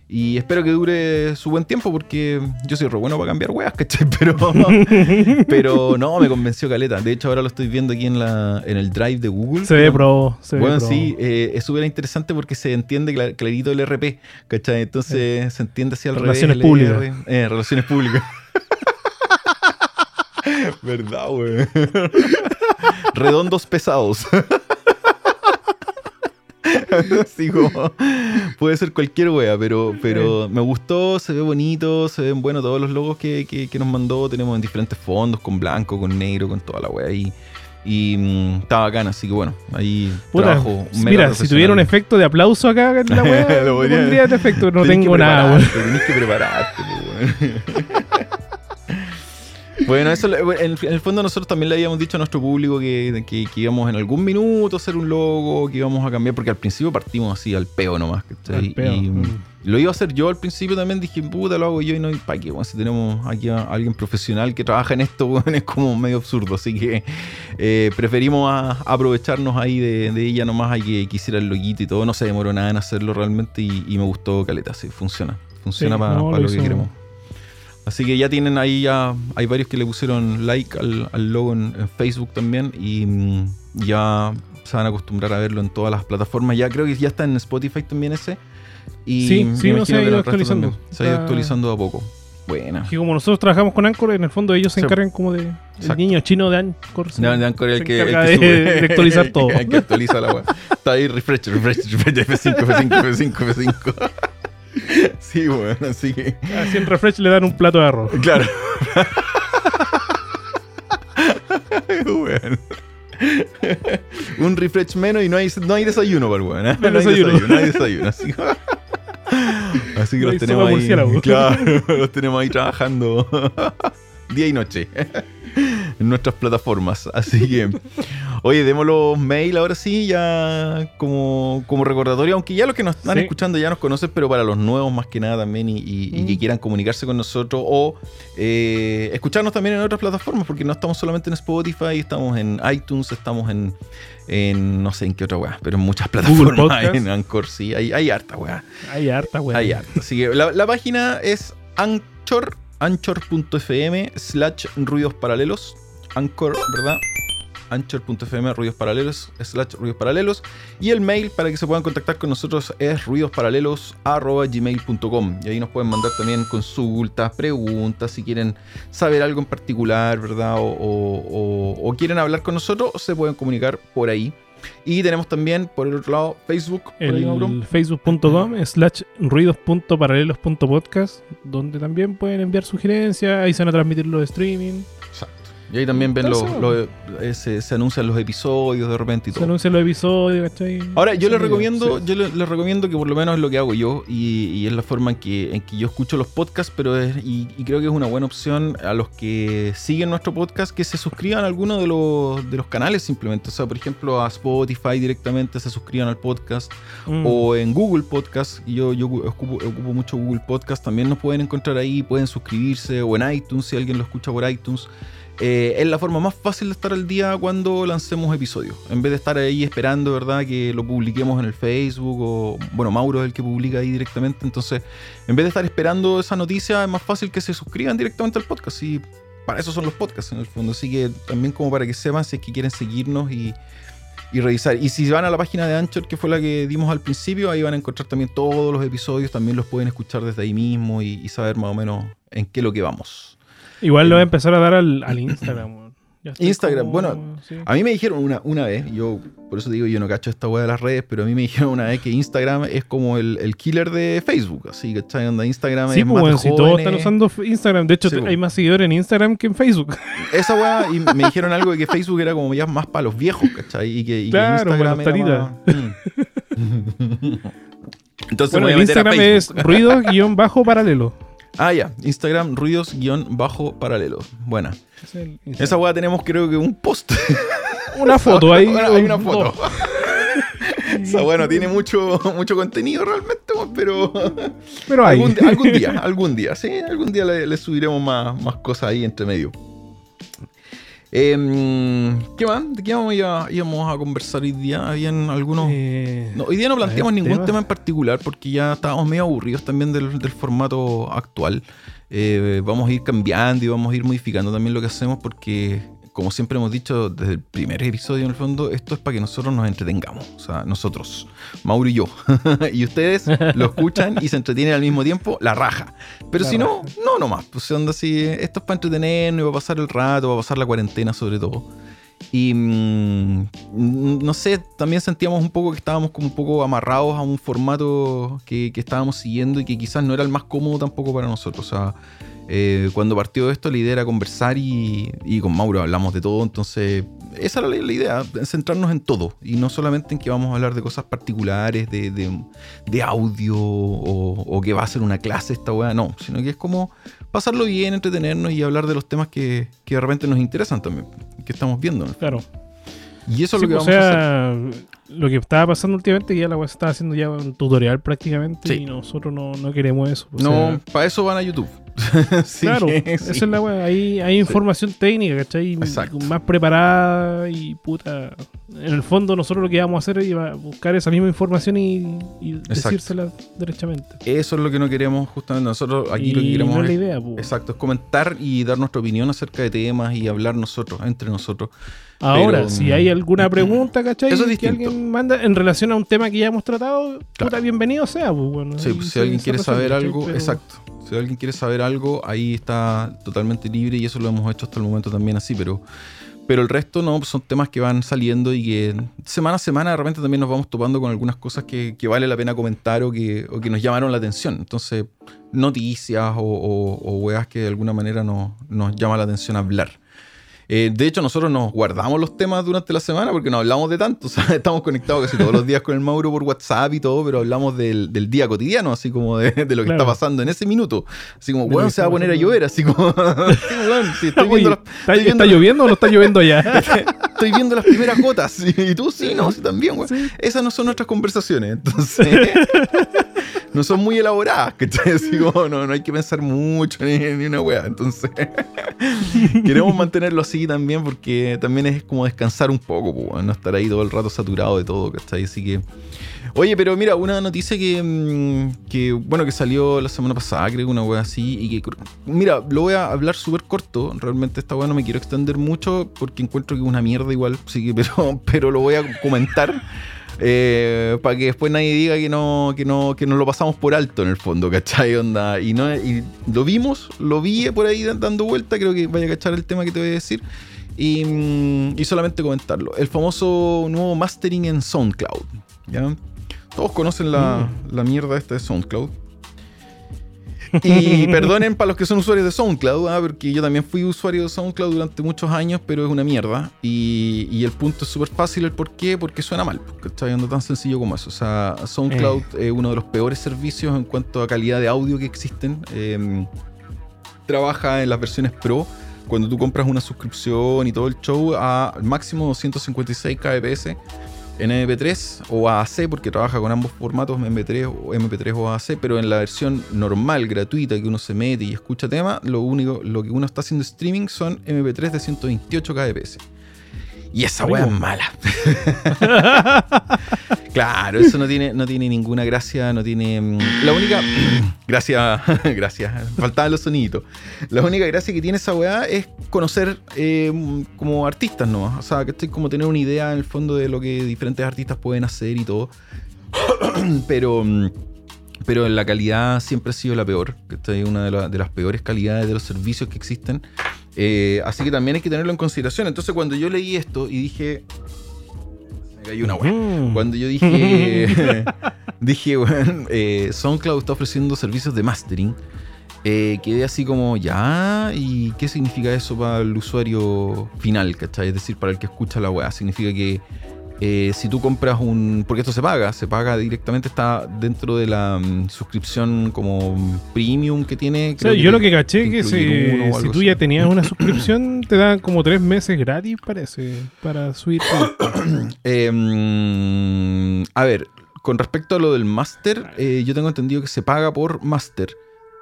Y espero que dure su buen tiempo porque yo soy re bueno para cambiar weas, ¿cachai? Pero, pero no, me convenció Caleta. De hecho, ahora lo estoy viendo aquí en, la, en el drive de Google. Se ve pro. Se bueno, ve pro. sí, eh, es súper interesante porque se entiende cla- clarito el RP, ¿cachai? Entonces se entiende así al Relaciones revés. públicas. Eh, relaciones públicas. Verdad, güey. Redondos pesados. Así como, puede ser cualquier wea, pero, pero me gustó, se ve bonito, se ven buenos todos los logos que, que- que nos mandó. Tenemos en diferentes fondos, con blanco, con negro, con toda la wea ahí. Y mm, está bacán, así que bueno, ahí Puta, trabajo mira, si tuviera un efecto de aplauso acá en la weá, Lo podría- pondría este efecto, no tengo nada, Tenés que prepararte, pues. Bueno, eso en, el fondo nosotros también le habíamos dicho a nuestro público que, que- que íbamos en algún minuto a hacer un logo, que íbamos a cambiar, porque al principio partimos así al peo nomás. Al peo, Y, mm. lo iba a hacer yo al principio también, dije, puta, lo hago yo y no para qué. Bueno, si tenemos aquí a alguien profesional que trabaja en esto, es como medio absurdo. Así que eh, preferimos a- aprovecharnos ahí de, de ella nomás, hay que, que hiciera el loguito y todo. No se demoró nada en hacerlo realmente y, y me gustó Caleta, sí, funciona. Funciona Sí, para no, lo, lo que queremos. Así que ya tienen ahí, ya hay varios que le pusieron like al, al logo en, en Facebook también y mm, ya se van a acostumbrar a verlo en todas las plataformas. Ya creo que ya está en Spotify también ese. Y Sí, sí, no se ha ido el actualizando. también. Se ha ido actualizando a poco. Buena. Que como nosotros trabajamos con Anchor, en el fondo ellos se Sí. encargan como de el Exacto. niño chino de Anchor. se- De, de Anchor el que, el que de- sube. de actualizar todo. el que actualiza la web. Está ahí refresh, refresh, refresh, F5, F5, F5, F5. Sí, bueno, así que. Así en refresh le dan un plato de arroz. Claro. Bueno. Un refresh menos y no hay, no hay desayuno para el weón. ¿eh? No hay No hay desayuno. no hay desayuno. Así, así que No los tenemos ahí. Claro, los tenemos ahí trabajando día y noche en nuestras plataformas. Así que, oye, demos los mail ahora sí, ya como, como recordatorio, aunque ya los que nos están Sí. escuchando ya nos conocen, pero para los nuevos más que nada también y, y- y que quieran comunicarse con nosotros o eh, escucharnos también en otras plataformas, porque no estamos solamente en Spotify, estamos en iTunes, estamos en, en no sé en qué otra weá, pero en muchas plataformas, en Anchor, sí, hay, hay harta weá. Hay harta, weón. Hay harta. Así que la, la página es Anchor, anchor.fm slash ruidos paralelos. Anchor, ¿verdad? Anchor.fm ruidos paralelos slash ruidos paralelos. Y el mail para que se puedan contactar con nosotros es ruidosparalelos.gmail.com. Y ahí nos pueden mandar también consultas, preguntas, si quieren saber algo en particular, ¿verdad? O, o- o- o quieren hablar con nosotros, se pueden comunicar por ahí. Y tenemos también, por el otro lado, Facebook. El facebook.com slash ruidos.paralelos.podcast donde también pueden enviar sugerencias, ahí se van a transmitir los streaming. Y ahí también ven los, eh, se, se anuncian los episodios de repente y se todo. anuncian los episodios, ¿cachai? Ahora, yo les recomiendo, sí. yo le- les recomiendo que por lo menos es lo que hago yo y, y es la forma en que, en que yo escucho los podcasts, pero es, y, y creo que es una buena opción a los que siguen nuestro podcast que se suscriban a alguno de los, de los canales simplemente. O sea, por ejemplo, a Spotify directamente se suscriban al podcast Mm. o en Google Podcast. y Yo, yo ocupo, ocupo mucho Google Podcast. También nos pueden encontrar ahí, pueden suscribirse o en iTunes si alguien lo escucha por iTunes. Eh, es la forma más fácil de estar al día cuando lancemos episodios. En vez de estar ahí esperando, ¿verdad? Que lo publiquemos en el Facebook o, bueno, Mauro es el que publica ahí directamente. Entonces, en vez de estar esperando esa noticia, es más fácil que se suscriban directamente al podcast. Y para eso son los podcasts en el fondo. Así que también como para que sepan si es que quieren seguirnos y, y revisar. Y si van a la página de Anchor, que fue la que dimos al principio, ahí van a encontrar también todos los episodios. También los pueden escuchar desde ahí mismo y, y saber más o menos en qué es lo que vamos. Igual lo voy a empezar a dar al, Instagram. Ya estoy Instagram, como- bueno, sí. A mí me dijeron una, una vez, yo por eso digo, yo no cacho esta weá de las redes, pero a mí me dijeron una vez que Instagram es como el, el killer de Facebook. Así, ¿cachai? Onda Instagram Sí, es pues, más weón, si todos están usando Instagram. De hecho, Sí, pues. hay más seguidores en Instagram que en Facebook. Esa weá, y me dijeron algo de que Facebook era como ya más para los viejos, ¿cachai? Y que, y que Instagram era más- Mm. Entonces bueno, el a Instagram es Facebook. ruidos-paralelo. Ah, ya. Instagram, ruidos guion bajo paralelo. Buena. Es el Instagram. Esa weá tenemos creo que un post. Una foto ahí. Bueno, hay una foto. Esa weá no tiene mucho, mucho contenido realmente, pero Pero hay. algún, algún día, algún día, sí, algún día le, le subiremos más, más cosas ahí entre medio. Em, ¿Qué más? ¿De qué íbamos a, íbamos a conversar hoy día? Habían algunos... Eh, No, hoy día no planteamos ningún tema. tema en particular porque ya estábamos medio aburridos también del, del formato actual. Eh, vamos a ir cambiando y vamos a ir modificando también lo que hacemos porque, como siempre hemos dicho desde el primer episodio en el fondo, esto es para que nosotros nos entretengamos. O sea, nosotros, Mauro y yo. y ustedes lo escuchan y se entretienen al mismo tiempo, la raja. Pero La si no, no nomás. Pues onda así, esto es para entretenernos y para pasar el rato, para pasar la cuarentena sobre todo. Y mm, no sé, también sentíamos un poco que estábamos como un poco amarrados a un formato que, que estábamos siguiendo y que quizás no era el más cómodo tampoco para nosotros. O sea, eh, cuando partió esto, la idea era conversar y, y con Mauro hablamos de todo. Entonces, esa era la, la idea, centrarnos en todo y no solamente en que vamos a hablar de cosas particulares, de, de- de audio o, o que va a ser una clase esta weá, no, sino que es como pasarlo bien, entretenernos y hablar de los temas que, que de repente nos interesan también, que estamos viendo. Claro. Y eso es lo que pues, vamos a hacer. Lo que estaba pasando últimamente, ya la se estaba haciendo ya un tutorial prácticamente Sí. y nosotros no, no queremos eso. o No, sea, para eso van a YouTube. Sí, claro, sí. esa es la weá. Hay, hay información técnica, ¿cachai? Exacto. Más preparada y puta. En el fondo, nosotros lo que vamos a hacer es buscar esa misma información y, y decírsela derechamente. Eso es lo que no queremos justamente nosotros. Aquí lo que y queremos no es la es- idea. Exacto, es comentar y dar nuestra opinión acerca de temas y hablar nosotros, entre nosotros. Ahora, pero, si mm, hay alguna pregunta, ¿cachai? eso es que distinto. alguien manda en relación a un tema que ya hemos tratado, puta, Claro. bienvenido sea, pues bueno. Sí, pues, si alguien quiere saber algo, Pero- exacto. Si alguien quiere saber algo, ahí está totalmente libre y eso lo hemos hecho hasta el momento también así, pero, pero el resto no, son temas que van saliendo y que semana a semana de repente también nos vamos topando con algunas cosas que, que vale la pena comentar o que, o que nos llamaron la atención. Entonces, noticias o, o, o weas que de alguna manera nos, nos llama la atención hablar. Eh, de hecho, nosotros nos guardamos los temas durante la semana porque no hablamos de tanto. O sea, estamos conectados casi todos los días con el Mauro por WhatsApp y todo, pero hablamos del, del día cotidiano, así como de, de lo que Claro. está pasando en ese minuto. Así como, weón, que se va a poner a llover, así como, sí, estoy, Oye, viendo las, ¿está, estoy está viendo- lloviendo o no está lloviendo ya? estoy viendo las primeras gotas. Y tú sí, no, sí, también. Sí. Esas no son nuestras conversaciones, entonces. No son muy elaboradas, ¿cachai? Así como, no, no hay que pensar mucho ni, ni una weá. Entonces, queremos mantenerlo así también porque también es como descansar un poco, weón, no estar ahí todo el rato saturado de todo, ¿cachai? Así que. Oye, pero mira, una noticia que, mm, que bueno, que salió la semana pasada, creo una wea así, y que, mira, lo voy a hablar súper corto, realmente esta wea no me quiero extender mucho porque encuentro que es una mierda igual, sí pero, pero lo voy a comentar eh, para que después nadie diga que no, que no, que nos lo pasamos por alto en el fondo, ¿cachai? Onda, y, no, y lo vimos, lo vi por ahí dando vuelta, creo que vaya a cachar el tema que te voy a decir. Y, mm, y solamente comentarlo. El famoso nuevo mastering en SoundCloud. ¿ya? Todos conocen la, la mierda esta de SoundCloud. Y perdonen para los que son usuarios de SoundCloud, ¿ah? porque yo también fui usuario de SoundCloud durante muchos años, pero es una mierda. Y, y el punto es súper fácil, el por qué, porque suena mal. ¿Cachai? Ando tan sencillo como eso. O sea, SoundCloud es uno de los peores servicios en cuanto a calidad de audio que existen. Eh, trabaja en las versiones Pro. Cuando tú compras una suscripción y todo el show a máximo 256 kbps en MP3 o AAC, porque trabaja con ambos formatos, MP3 o MP3 o AAC, pero en la versión normal, gratuita, que uno se mete y escucha tema, lo único, lo que uno está haciendo streaming son MP3 de 128 kbps. Y esa weá es mala. claro, eso no tiene, no tiene ninguna gracia, no tiene. mm, La única. gracias, gracias. Faltaban los soniditos. La única gracia que tiene esa weá es conocer eh, como artistas nomás. O sea, que estoy como tener una idea en el fondo de lo que diferentes artistas pueden hacer y todo. pero. mm, Pero la calidad siempre ha sido la peor. Que esta es una de, la- de las peores calidades de los servicios que existen. Eh, así que también hay que tenerlo en consideración. Entonces, cuando yo leí esto y dije. Me cayó una weá. Mm. Cuando yo dije, dije, bueno, eh, SoundCloud está ofreciendo servicios de mastering, eh, quedé así como, ya, ¿y qué significa eso para el usuario final, ¿cachai? Es decir, para el que escucha la weá. Significa que eh, si tú compras un... Porque esto se paga, se paga directamente, está dentro de la mm, suscripción como premium que tiene. O sea, creo yo lo que caché que si, si tú así. ya tenías una suscripción, te dan como tres meses gratis, parece, para subir. Eh, mm, a ver, con respecto a lo del máster, eh, yo tengo entendido que se paga por máster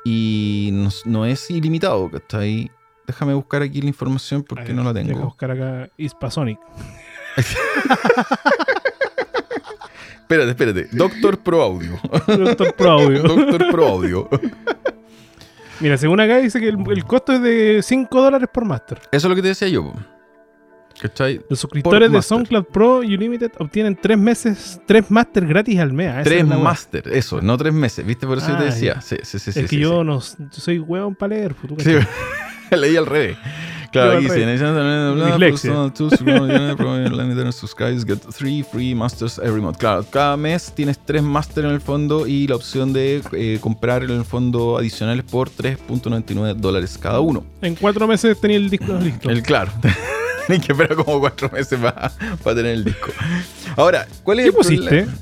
y no, no es ilimitado, ¿cachai? déjame buscar aquí la información porque no la tengo. buscar acá Hispasonic. Espérate, espérate. Doctor Pro Audio. Doctor Pro Audio. Doctor Pro Audio. Mira, según acá dice que el, el costo es de 5 dólares por máster. Eso es lo que te decía yo. Los suscriptores de máster. SoundCloud Pro Unlimited obtienen 3 meses, 3 máster gratis al mes. Ah, esa Tres es la wea. master, eso, no tres meses. ¿Viste? Por eso yo te Ah, decía. ya. Sí, sí, sí. Es que yo no yo soy hueón para leer. pues, Sí, cachai. leí al revés. Claro, al dice, revés. "Necesitan- bla, Dislexia. personal tools, bla, bla, bla, bla, bla, subscribers get three free masters every month. Claro, cada mes tienes tres masters en el fondo y la opción de eh, comprar en el fondo adicionales por 3.99 dólares cada uno. En 4 meses tenía el disco listo. El claro. Tienes que esperar como cuatro meses para tener el disco. Ahora, ¿cuál es ¿Qué el pusiste? problema?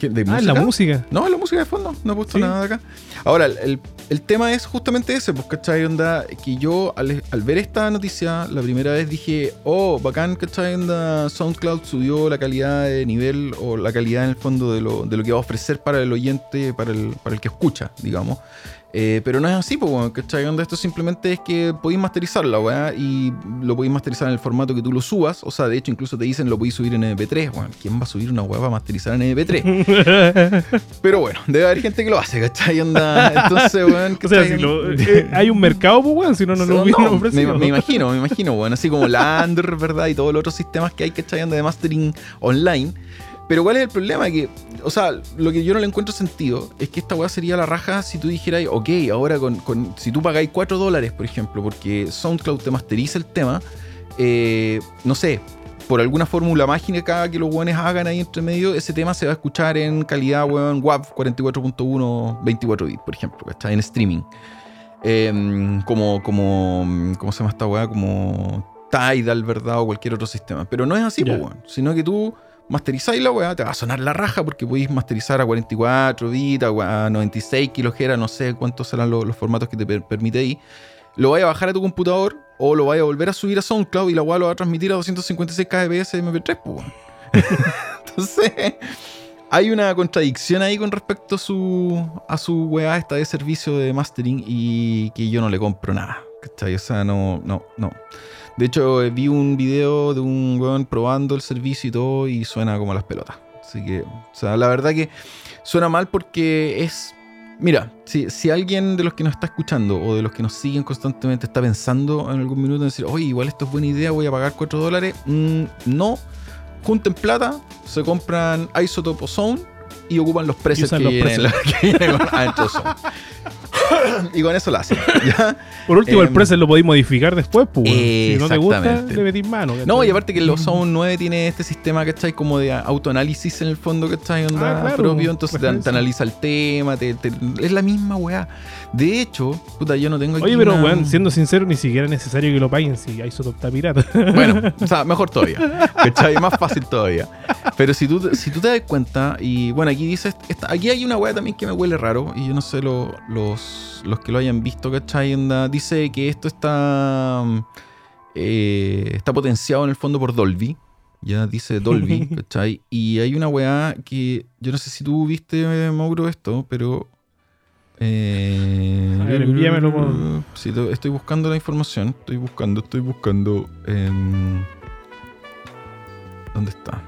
¿Qué, ¿De Ah, la música. no, la música de fondo, no he puesto Sí. nada de acá. Ahora, el, el- tema es justamente ese, pues, ¿cachai? Onda, que yo al, al ver esta noticia, la primera vez dije, oh, bacán, ¿cachai? Onda, SoundCloud subió la calidad de nivel o la calidad en el fondo de lo, de lo que va a ofrecer para el oyente, para el, para el que escucha, digamos. Eh, pero no es así, pues, weón, ¿cachai? Onda, esto simplemente es que podéis masterizar la weá y lo podéis masterizar en el formato que tú lo subas. O sea, de hecho, incluso te dicen lo podéis subir en MP3. Bueno, ¿quién va a subir una weá para masterizar en MP3? Pero bueno, debe haber gente que lo hace, ¿cachai? Onda, entonces, weón, O sea, si lo- eh, hay un mercado, pues, weón, si no, no lo hubieran no, me, ofrecido. me imagino, me imagino, bueno, así como la Under, ¿verdad? Y todos los otros sistemas que hay, ¿cachai? Onda de mastering online. Pero ¿cuál es el problema? Que, o sea, lo que yo no le encuentro sentido es que esta weá sería la raja si tú dijeras, ok, ahora con, con- si tú pagáis 4 dólares, por ejemplo, porque SoundCloud te masteriza el tema, eh, no sé, por alguna fórmula mágica que los weones hagan ahí entre medio, ese tema se va a escuchar en calidad, weón, WAV 44.1, 24 bits, por ejemplo, ¿cachai? En streaming. Em, como, como, ¿cómo se llama esta weá? Como Tidal, ¿verdad? O cualquier otro sistema. Pero no es así, pues, weón. Sino que tú masterizáis la weá, te va a sonar la raja porque podéis masterizar a 44 bits, a a 96 kilohertz, no sé cuántos serán los, formatos que te per- permite ahí. Lo vais a bajar a tu computador o lo vais a volver a subir a SoundCloud y la weá lo va a transmitir a 256 kbps MP3, pues. Entonces, hay una contradicción ahí con respecto a su, a su weá esta de servicio de mastering y que yo no le compro nada. ¿Cachai? O sea, no, no, no. De hecho, eh, vi un video de un weón probando el servicio y todo y suena como las pelotas. Así que, o sea, la verdad que suena mal porque es... Mira, si, si alguien de los que nos está escuchando o de los que nos siguen constantemente está pensando en algún minuto en decir, oye, igual esto es buena idea, voy a pagar 4 dólares, mm, no, junten plata, se compran Isotope o Zone y ocupan los presets que, los que adentro Zone. y con eso la hacen. ¿ya? Por último, el Em, preset lo podéis modificar después, pues. Si no te gusta, le metís mano. ¿cachai? No, y aparte que el Zone 9 tiene este sistema, ¿cachai? Como de autoanálisis en el fondo, ¿cachai? Onda Ah, claro, propio, entonces te, analiza el tema, te- te- es la misma weá. De hecho, puta, yo no tengo aquí Oye, pero una- weón, siendo sincero, ni siquiera es necesario que lo paguen si hay está pirata. Bueno, o sea, mejor todavía. ¿Cachai? Más fácil todavía. Pero si tú, si tú te das cuenta, y bueno, aquí dice, esta- aquí hay una weá también que me huele raro, y yo no sé lo- los, los que lo hayan visto, ¿cachai? Onda, dice que esto está, mm, eh, está potenciado en el fondo por Dolby. Ya dice Dolby, ¿cachai? Y hay una weá que yo no sé si tú viste, Mauro, esto, pero... Eh, A ver, envíamelo por- Sí, estoy buscando la información. Estoy buscando, estoy buscando. em, ¿Dónde está?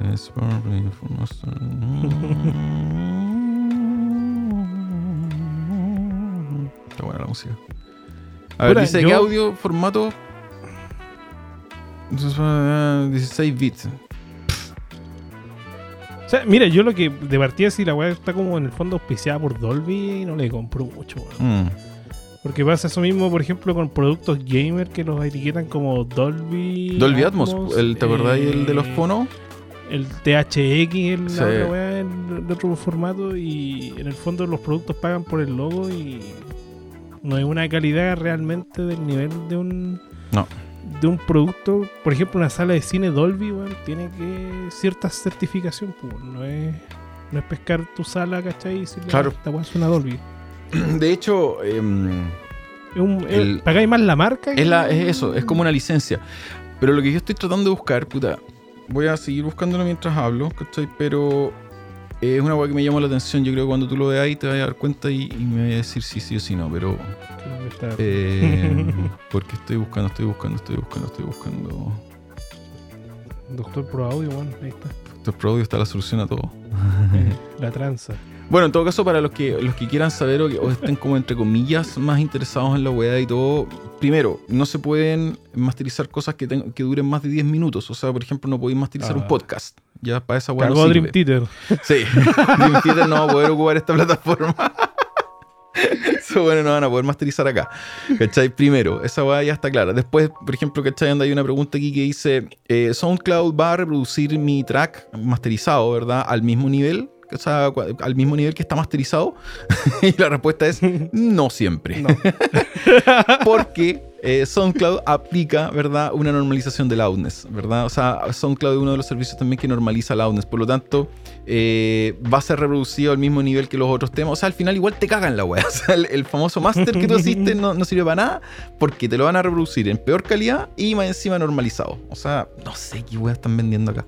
Está buena la música. A ver, dice yo- que audio, formato. Entonces, ah, 16 bits. O sea, mira, yo lo que de partida si la weá está como en el fondo auspiciada por Dolby, no le compro mucho. Mm. Porque pasa eso mismo, por ejemplo, con productos gamer que los etiquetan como Dolby. Dolby Atmos, el, ¿te acordáis el de los eh, fonos? El THX, el, Sí. la weá, de otro formato. Y en el fondo los productos pagan por el logo y no hay una calidad realmente del nivel de un. No. De un producto, por ejemplo, una sala de cine Dolby, weón, tiene que cierta certificación, pues, no es, no es pescar tu sala, ¿cachai? Y decirle, Claro. "Ah, Esta weá es una Dolby. De hecho, Es un- es- El- pagáis más la marca. Es, la, es eso, es como una licencia. Pero lo que yo estoy tratando de buscar, puta, voy a seguir buscándolo mientras hablo, ¿cachai? Pero es una weá que me llamó la atención. Yo creo que cuando tú lo veas ahí te vas a dar cuenta y, y me vas a decir sí, sí o sí no. Pero. Eh, porque estoy buscando, estoy buscando, estoy buscando, estoy buscando. Doctor Pro Audio, bueno, ahí está. Doctor Pro Audio está la solución a todo. La tranza. Bueno, en todo caso, para los que, los que quieran saber o, que- o estén como entre comillas más interesados en la weá y todo, primero, no se pueden masterizar cosas que, que duren más de 10 minutos. O sea, por ejemplo, no podéis masterizar Ah. un podcast. Ya para esa weá no Cagó Dream. Theater. Sí, Dream Theater no va a poder ocupar esta plataforma. Eso bueno, no van a poder masterizar acá. ¿Cachai? Primero, esa weá ya está clara. Después, por ejemplo, ¿cachai? Anda, hay una pregunta aquí que dice: eh, ¿SoundCloud va a reproducir mi track masterizado, verdad? Al mismo nivel. O sea, al mismo nivel que está masterizado. y la respuesta es: no siempre. No. Porque eh, SoundCloud aplica, ¿verdad? Una normalización de loudness, ¿verdad? O sea, SoundCloud es uno de los servicios también que normaliza loudness. Por lo tanto, eh, va a ser reproducido al mismo nivel que los otros temas. O sea, al final igual te cagan la wea. O sea, el, el famoso master que tú hiciste no, no sirve para nada porque te lo van a reproducir en peor calidad y más encima normalizado. O sea, no sé qué wea están vendiendo acá.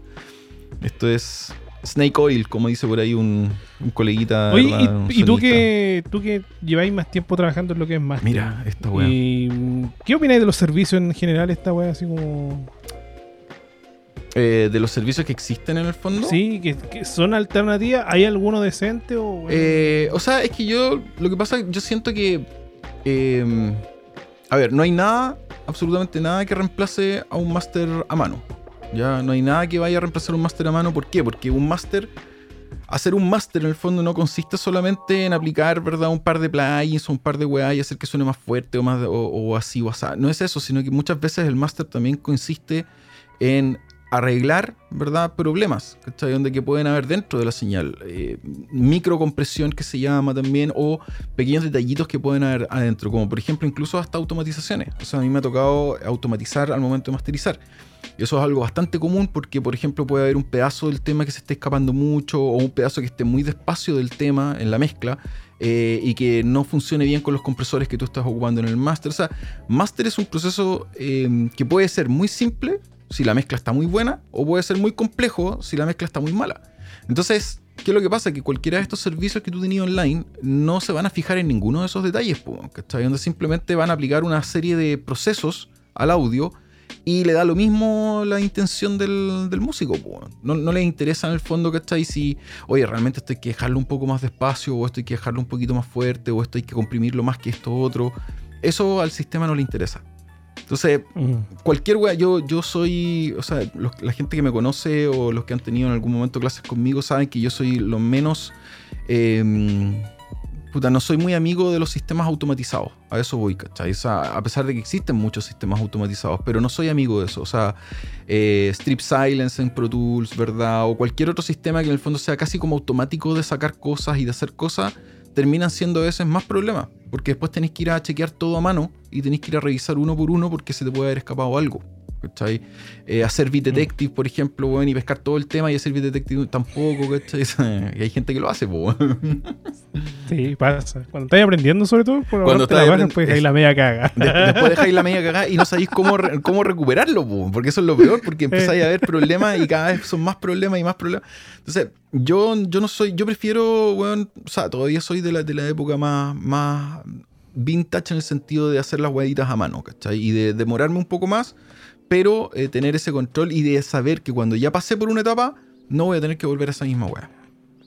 Esto es Snake Oil, como dice por ahí un, un coleguita. Oye, y, y tú, que, tú que lleváis más tiempo trabajando en lo que es más. Mira, esta wea. ¿Y mm, qué opináis de los servicios en general? Esta wea así como. Eh, de los servicios que existen en el fondo. Sí, que, que son alternativas. ¿Hay alguno decente o.? bueno? Eh, o sea, es que yo, lo que pasa, yo siento que, eh, a ver, no hay nada, absolutamente nada que reemplace a un máster a mano. Ya no hay nada que vaya a reemplazar un máster a mano. ¿Por qué? Porque un máster, hacer un máster en el fondo no consiste solamente en aplicar, ¿verdad? Un par de plugins o un par de weá y hacer que suene más fuerte o más o, así o así. No es eso, sino que muchas veces el máster también consiste en arreglar, ¿verdad? Problemas, ¿cachai? Donde que pueden haber dentro de la señal. Eh, microcompresión que se llama también, o pequeños detallitos que pueden haber adentro, como por ejemplo incluso hasta automatizaciones. O sea, a mí me ha tocado automatizar al momento de masterizar. Y eso es algo bastante común porque, por ejemplo, puede haber un pedazo del tema que se esté escapando mucho o un pedazo que esté muy despacio del tema en la mezcla eh, y que no funcione bien con los compresores que tú estás ocupando en el master. O sea, master es un proceso eh, que puede ser muy simple si la mezcla está muy buena o puede ser muy complejo si la mezcla está muy mala. Entonces, ¿qué es lo que pasa? Que cualquiera de estos servicios que tú tenías online no se van a fijar en ninguno de esos detalles, ¿cachai? Donde simplemente van a aplicar una serie de procesos al audio y le da lo mismo la intención del, del músico. No, no le interesa en el fondo, ¿cachai? Si, oye, realmente esto hay que dejarlo un poco más despacio, o esto hay que dejarlo un poquito más fuerte, o esto hay que comprimirlo más que esto otro. Eso al sistema no le interesa. Entonces, Mm. cualquier wea, yo, yo soy, o sea, los- la gente que me conoce o los que han tenido en algún momento clases conmigo saben que yo soy lo menos, eh, no soy muy amigo de los sistemas automatizados, a eso voy, ¿cachai? O sea, a pesar de que existen muchos sistemas automatizados, pero no soy amigo de eso, o sea, eh, Strip Silence en Pro Tools, ¿verdad? O cualquier otro sistema que en el fondo sea casi como automático de sacar cosas y de hacer cosas, terminan siendo a veces más problemas, porque después tenés que ir a chequear todo a mano y tenés que ir a revisar uno por uno porque se te puede haber escapado algo. ¿Cachai? Eh, hacer Beat Detective, por ejemplo, bueno, y pescar todo el tema y hacer Beat Detective tampoco, ¿cachai? y hay gente que lo hace, po. Sí, pasa. Cuando estás aprendiendo, sobre todo, por Cuando estás baja, aprend- pues ahí la media caga. De- después dejáis la media cagada y no sabéis cómo, re- cómo recuperarlo, po, porque eso es lo peor, porque empezáis a ver problemas y cada vez son más problemas y más problemas. Entonces, yo, yo no soy, yo prefiero, weón, o sea, todavía soy de la, de la época más, más vintage en el sentido de hacer las hueaditas a mano, ¿cachai? Y de demorarme un poco más, pero eh, tener ese control y de saber que cuando ya pasé por una etapa, no voy a tener que volver a esa misma hueá.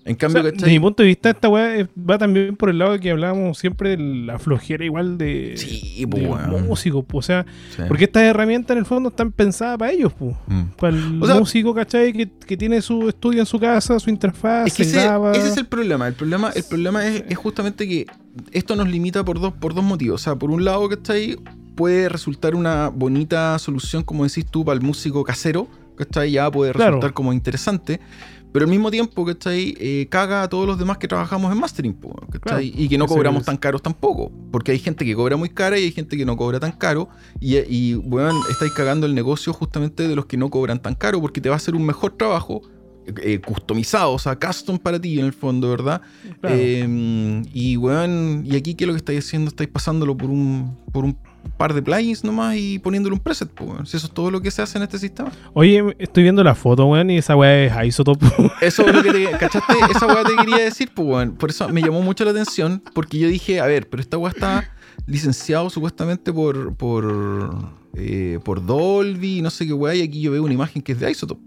En O cambio, sea, desde mi punto de vista, esta weá eh, va también por el lado de que hablábamos siempre de la flojera igual de, Sí, de los weón. músicos. po. O sea, Sí. porque estas herramientas en el fondo están pensadas para ellos, po. Mm. para el O sea- músico, ¿cachai? Que, que tiene su estudio en su casa, su interfaz, Es que se ese, graba. ese es el problema. El problema, el problema es, es justamente que esto nos limita por dos, por dos motivos. O sea, por un lado, ¿cachai? Puede resultar una bonita solución, como decís tú, para el músico casero, ¿cachai? Ya puede Claro. resultar como interesante. Pero al mismo tiempo, ¿cachai? Eh, caga a todos los demás que trabajamos en mastering, ¿cachai? Claro. Y que no cobramos es- tan caros tampoco. Porque hay gente que cobra muy cara y hay gente que no cobra tan caro. Y, y bueno, estáis cagando el negocio justamente de los que no cobran tan caro porque te va a hacer un mejor trabajo eh, customizado, o sea, custom para ti en el fondo, ¿verdad? Claro. Eh, y weón, y aquí qué es lo que estáis haciendo? Estáis pasándolo por un, por un par de plugins nomás y poniéndole un preset, pues. Si eso es todo lo que se hace en este sistema. Oye, estoy viendo la foto, weón, y esa weá es Isotope. Eso es lo que te, ¿cachaste? Esa weá te quería decir, pues, weón. Por eso me llamó mucho la atención, porque yo dije, a ver, pero esta weá está licenciado supuestamente por, por, eh, por Dolby, no sé qué weá, y aquí yo veo una imagen que es de Isotope.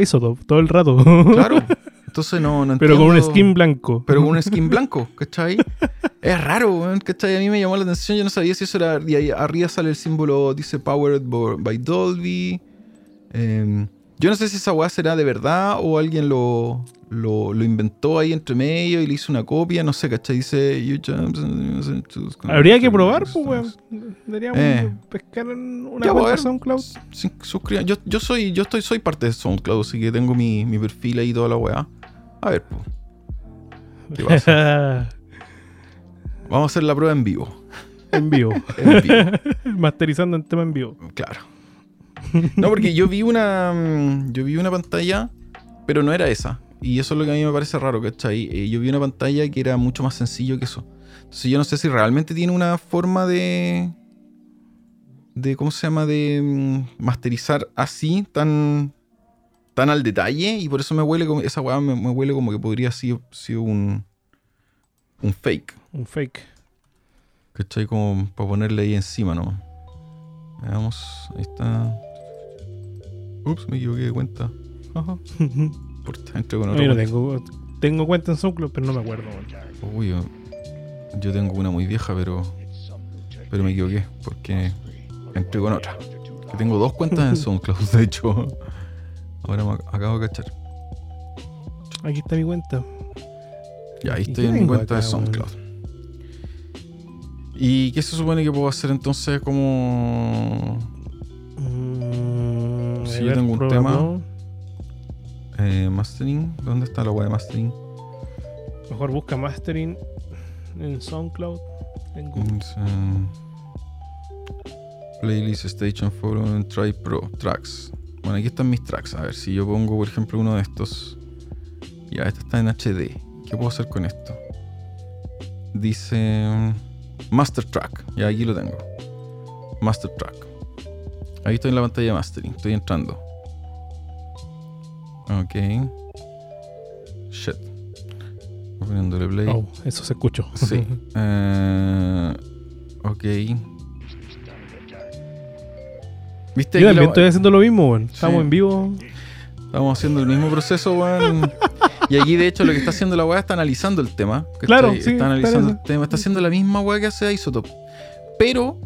Isotope, todo el rato. Claro. Entonces no, no Pero con un skin blanco. Pero con un skin blanco, ¿cachai? Es raro, weón, ¿cachai? A mí me llamó la atención, yo no sabía si eso era... Y ahí arriba sale el símbolo, dice Powered by Dolby. Em, yo no sé si esa weá será de verdad o alguien lo, lo, lo inventó ahí entre medio y le hizo una copia, no sé, ¿cachai? Dice... "You jump and choose Habría que probar, pues, weón. Deberíamos Eh. pescar una Ya, cuenta pues, SoundCloud. Yo, yo soy, yo estoy, soy parte de SoundCloud, así que tengo mi, mi perfil ahí y toda la weá. A ver, pues. ¿Qué pasa? Vamos a hacer la prueba en vivo. en vivo. En vivo. Masterizando en tema en vivo. Claro. No, porque yo vi una. mm, Yo vi una pantalla, pero no era esa. Y eso es lo que a mí me parece raro, ¿cachai? Eh, yo vi una pantalla que era mucho más sencillo que eso. Entonces yo no sé si realmente tiene una forma de. de ¿cómo se llama? de mm, masterizar así, tan. Tan al detalle. Y por eso me huele como. Esa weá me, me huele como que podría haber sido, un. un fake. Un fake. ¿Cachai? Como para ponerle ahí encima, ¿no? Veamos, ahí está. Ups, me equivoqué de cuenta. Ajá. Por entré con No, otra yo no cuenta. tengo, tengo cuenta en SoundCloud, pero no me acuerdo. Uy, yo, yo tengo una muy vieja, pero. Pero me equivoqué, porque entré con otra. Que tengo dos cuentas en SoundCloud, de hecho. Ahora me ac- acabo de cachar. Aquí está mi cuenta. Ya, ahí ¿Y estoy en mi cuenta de acá? SoundCloud. ¿Y qué se supone que puedo hacer entonces como Mm, Si yo tengo un tema. eh, mastering? ¿Dónde está la web de mastering? Mejor busca mastering en SoundCloud. En Google. Mm. Playlist Station Forum Try Pro Tracks. Bueno, aquí están mis tracks. A ver, si yo pongo, por ejemplo, uno de estos. Ya, este está en HD. ¿Qué puedo hacer con esto? Dice mm, Master Track. Ya, aquí lo tengo. Master Track. Ahí estoy en la pantalla de mastering. Estoy entrando. Ok. Shit. Poniéndole play. Oh, eso se escuchó. Sí. Eh, ok. ¿Viste? Yo también la- estoy haciendo lo mismo, weón. Estamos Sí. en vivo. Estamos haciendo el mismo proceso, weón. Y aquí, de hecho, lo que está haciendo la weá está analizando el tema. Claro, sí, Está analizando claro. el tema. Está haciendo la misma weá que hace Isotop. Pero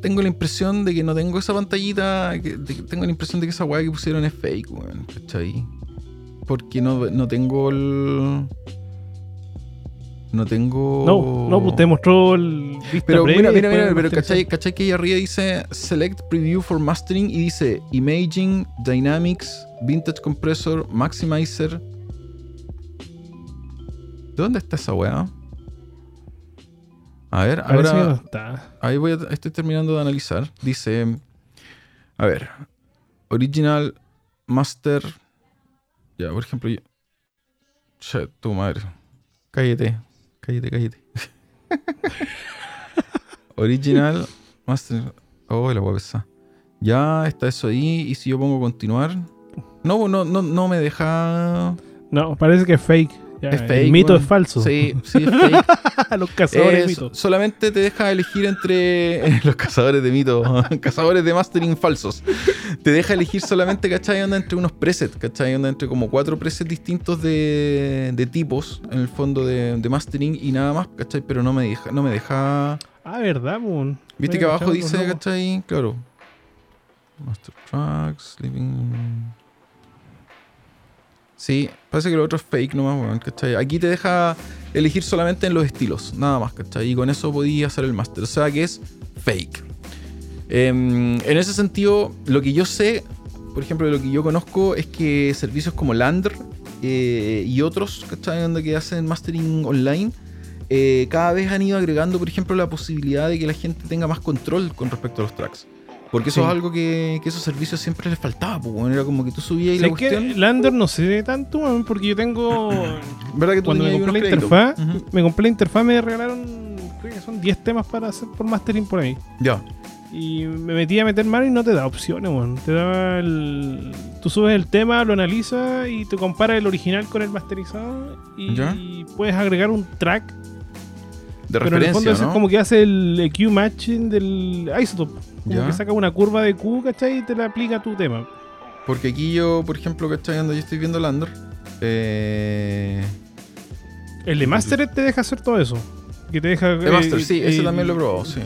tengo la impresión de que no tengo esa pantallita. que- de que tengo la impresión de que esa weá que pusieron es fake, weón. ¿Cachai? Porque no, no tengo el. No tengo. No, no, pues te mostró el vista Pero previa mira, mira, mira, pero. ¿cachai, ¿cachai que ahí arriba dice Select Preview for Mastering y dice Imaging, Dynamics, Vintage Compressor, Maximizer. ¿De dónde está esa weá? A ver, Parece que no ahora está. ahí voy a- estoy terminando de analizar. Dice, a ver, Original, Master. Ya, por ejemplo, yo- Che, tu madre. Cállate, cállate, cállate. Original, Master. Oh, la guapesa. Ya está eso ahí. Y si yo pongo continuar. No, no, no, no me deja. No, parece que es fake. Ya, Es el fake, mito es falso. Sí, sí, es fake. Los cazadores de mitos. solamente te deja elegir entre los cazadores de mitos, cazadores de mastering falsos. Te deja elegir solamente, ¿cachai? Onda entre unos presets, ¿cachai? Onda entre como cuatro presets distintos de, de tipos, en el fondo de, de mastering y nada más, ¿cachai? Pero no me deja, no me deja. Ah, ¿verdad, mon? ¿Viste que abajo dice, logos. ¿cachai? Claro. Master Tracks, Living. Sí, parece que lo otro es fake nomás, weón, ¿cachai? Aquí te deja elegir solamente en los estilos, nada más, ¿cachai? Y con eso podías hacer el máster. O sea que es fake. Em, en ese sentido, lo que yo sé, por ejemplo, lo que yo conozco es que servicios como Lander eh, y otros, ¿cachai? Donde que hacen mastering online, eh, cada vez han ido agregando, por ejemplo, la posibilidad de que la gente tenga más control con respecto a los tracks. Porque eso Sí. es algo que, que esos servicios siempre les faltaba, pues, weón. Era como que tú subías y la cuestión. Lander no sé tanto, porque yo tengo. ¿Verdad que tú cuando me compré la me compré la interfaz, me regalaron. Creo que son 10 temas para hacer por mastering por ahí. Ya. Y me metí a meter mano y no te da opciones, weón. Te da el. Tú subes el tema, lo analizas y te compara el original con el masterizado. Y Ya. puedes agregar un track. De pero en el fondo es como que hace el EQ matching del isotope. Como Ya. que saca una curva de Q, ¿cachai? Y te la aplica a tu tema. Porque aquí yo, por ejemplo, ¿cachai? Cuando yo estoy viendo Lander, eh, El de Mastered te deja hacer todo eso. Que te deja. de Master, eh, sí, ese eh, también lo he probado, sí.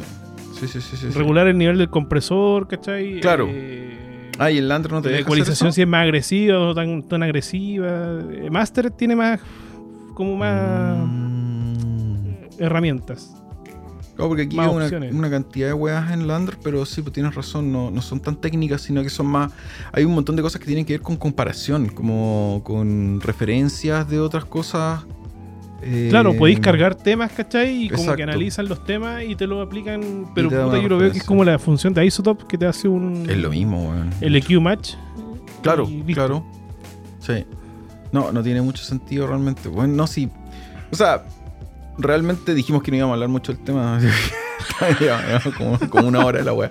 Sí, sí, sí, sí. sí. Regular el nivel del compresor, ¿cachai? Claro. Eh, Ah, y el Lander no te la deja hacer ecualización eso? si es más agresiva o no tan, tan agresiva. Eh, Mastered tiene más. como más Mm. Herramientas. No, porque aquí hay una, cantidad de weas en Lander, pero sí, pues tienes razón, no, no son tan técnicas, sino que son más. Hay un montón de cosas que tienen que ver con comparación, como con referencias de otras cosas. eh, Claro, podéis cargar temas, ¿cachai? Y como exacto. que analizan los temas y te lo aplican. Pero puta, yo lo veo que es como la función de Isotope que te hace un. Es lo mismo, weón. El EQ match. Claro, claro. Sí. No, no tiene mucho sentido realmente. Bueno, no, sí. O sea, realmente dijimos que no íbamos a hablar mucho del tema. Como, como una hora de la wea.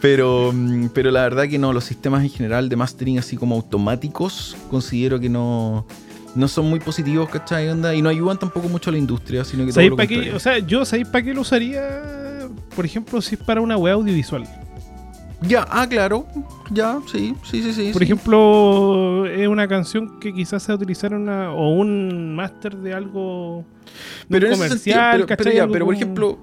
Pero, mm, pero la verdad que no, los sistemas en general de mastering así como automáticos, considero que no, no son muy positivos, ¿cachai? Onda? Y no ayudan tampoco mucho a la industria, sino que todo ¿Sabéis lo contrario. O sea, yo, ¿sabéis para qué lo usaría? Por ejemplo, si es para una web audiovisual. Ya, ah, claro. Ya, sí, sí, sí, sí. Por sí. ejemplo, es una canción que quizás se utilizara una, o un máster de algo pero sentido, comercial, pero, ya, pero por ejemplo,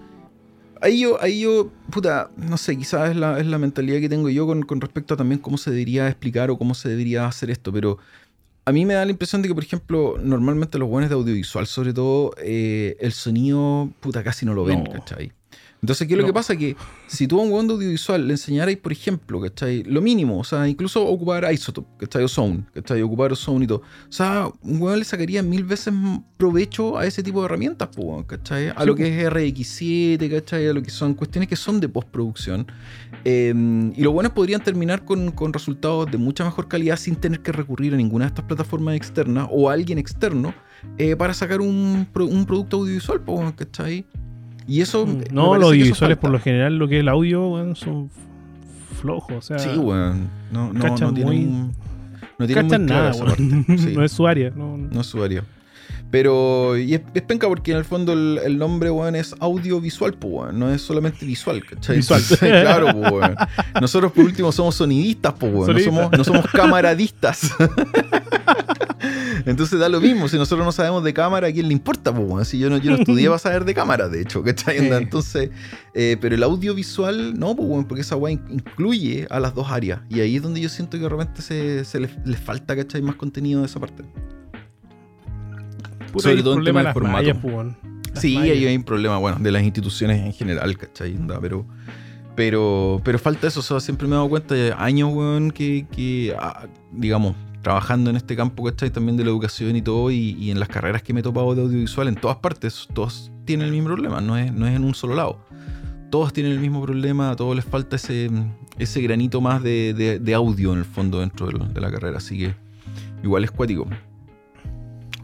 ahí yo, ahí yo, puta, no sé, quizás es la, es la mentalidad que tengo yo con, con respecto a también cómo se debería explicar o cómo se debería hacer esto, pero a mí me da la impresión de que, por ejemplo, normalmente los buenos de audiovisual, sobre todo, eh, el sonido, puta, casi no lo ven, No. ¿cachai? Entonces, ¿qué es lo No. que pasa? Que si tú a un buen de audiovisual le enseñarais, por ejemplo, ¿cachai? Lo mínimo, o sea, incluso ocupar Isotope, ¿cachai? O Sound, ¿cachai? Ocupar Sound y todo. O sea, un weón le sacaría mil veces provecho a ese tipo de herramientas, po, weón, ¿cachai? A Sí, lo que es RX7, ¿cachai? A lo que son cuestiones que son de postproducción. Eh, y los buenos podrían terminar con, con resultados de mucha mejor calidad sin tener que recurrir a ninguna de estas plataformas externas o a alguien externo eh, para sacar un, un producto audiovisual, weón, ¿cachai? Y eso. Mm, No, los audiovisuales por lo general, lo que es el audio, weón, son flojos. O sea, Sí, weón. No, no, Cachan no tienen, muy- no tienen muy nada, parte. Sí, no es su área. No, no es su área. Pero, y es, es penca porque en el fondo el, el nombre, weón, es audiovisual, pues, weón. No es solamente visual, ¿cachai? Visual. Claro, pues, weón. Nosotros, por último, somos sonidistas, pues, weón. No somos, no somos camaradistas. Entonces da lo mismo. Si nosotros no sabemos de cámara, ¿a quién le importa, pues, weón? Si yo no, yo no estudié para saber de cámara, de hecho, ¿cachai? Onda. Entonces, eh, pero el audiovisual, no, pues, weón, porque esa weá in- incluye a las dos áreas. Y ahí es donde yo siento que de repente se, se les, les falta, ¿cachai? Más contenido de esa parte. Puta, sobre todo en tema de de formato. mallas, Sí, mallas. ahí hay un problema, bueno, de las instituciones en general, ¿cachai? Onda, Pero, pero, pero falta eso, o sea, siempre me he dado cuenta de años, weón, que, que ah, digamos, trabajando en este campo, ¿cachai? También de la educación y todo, y, y en las carreras que me he topado de audiovisual, en todas partes, todos tienen el mismo problema, no es, no es en un solo lado. Todos tienen el mismo problema, a todos les falta ese, ese granito más de, de- de audio en el fondo dentro del- de la carrera, así que igual es cuático.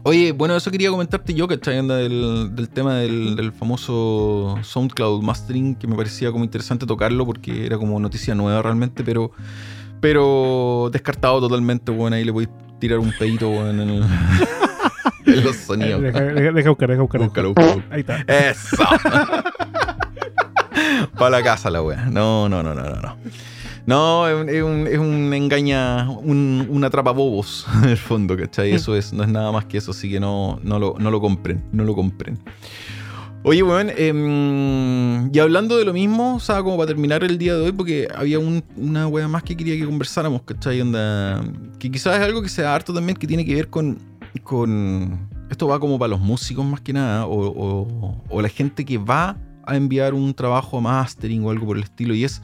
Oye, bueno, eso quería comentarte yo, ¿cachai? Anda del, del tema del, del famoso SoundCloud Mastering, que me parecía como interesante tocarlo porque era como noticia nueva realmente, pero, pero descartado totalmente, bueno, ahí le voy a tirar un pedito, weón, en, el- en los sonidos. Deja, deja- deja buscar, deja buscar. Búscalo, búscalo. Ahí está. Eso. Para la casa la wea. No, no, no, no, no. No, no es, un, es un- engaña, un, un atrapabobos en el fondo, ¿cachai? Eso es, no es nada más que eso, así que no, no, lo, no lo compren, no lo compren. Oye, weón, em, y hablando de lo mismo, o sea, como para terminar el día de hoy, porque había un- una wea más que quería que conversáramos, ¿cachai? Onda, que quizás es algo que sea harto también, que tiene que ver con, con esto va como para los músicos más que nada, o, o- o la gente que va a enviar un trabajo a mastering o algo por el estilo, y es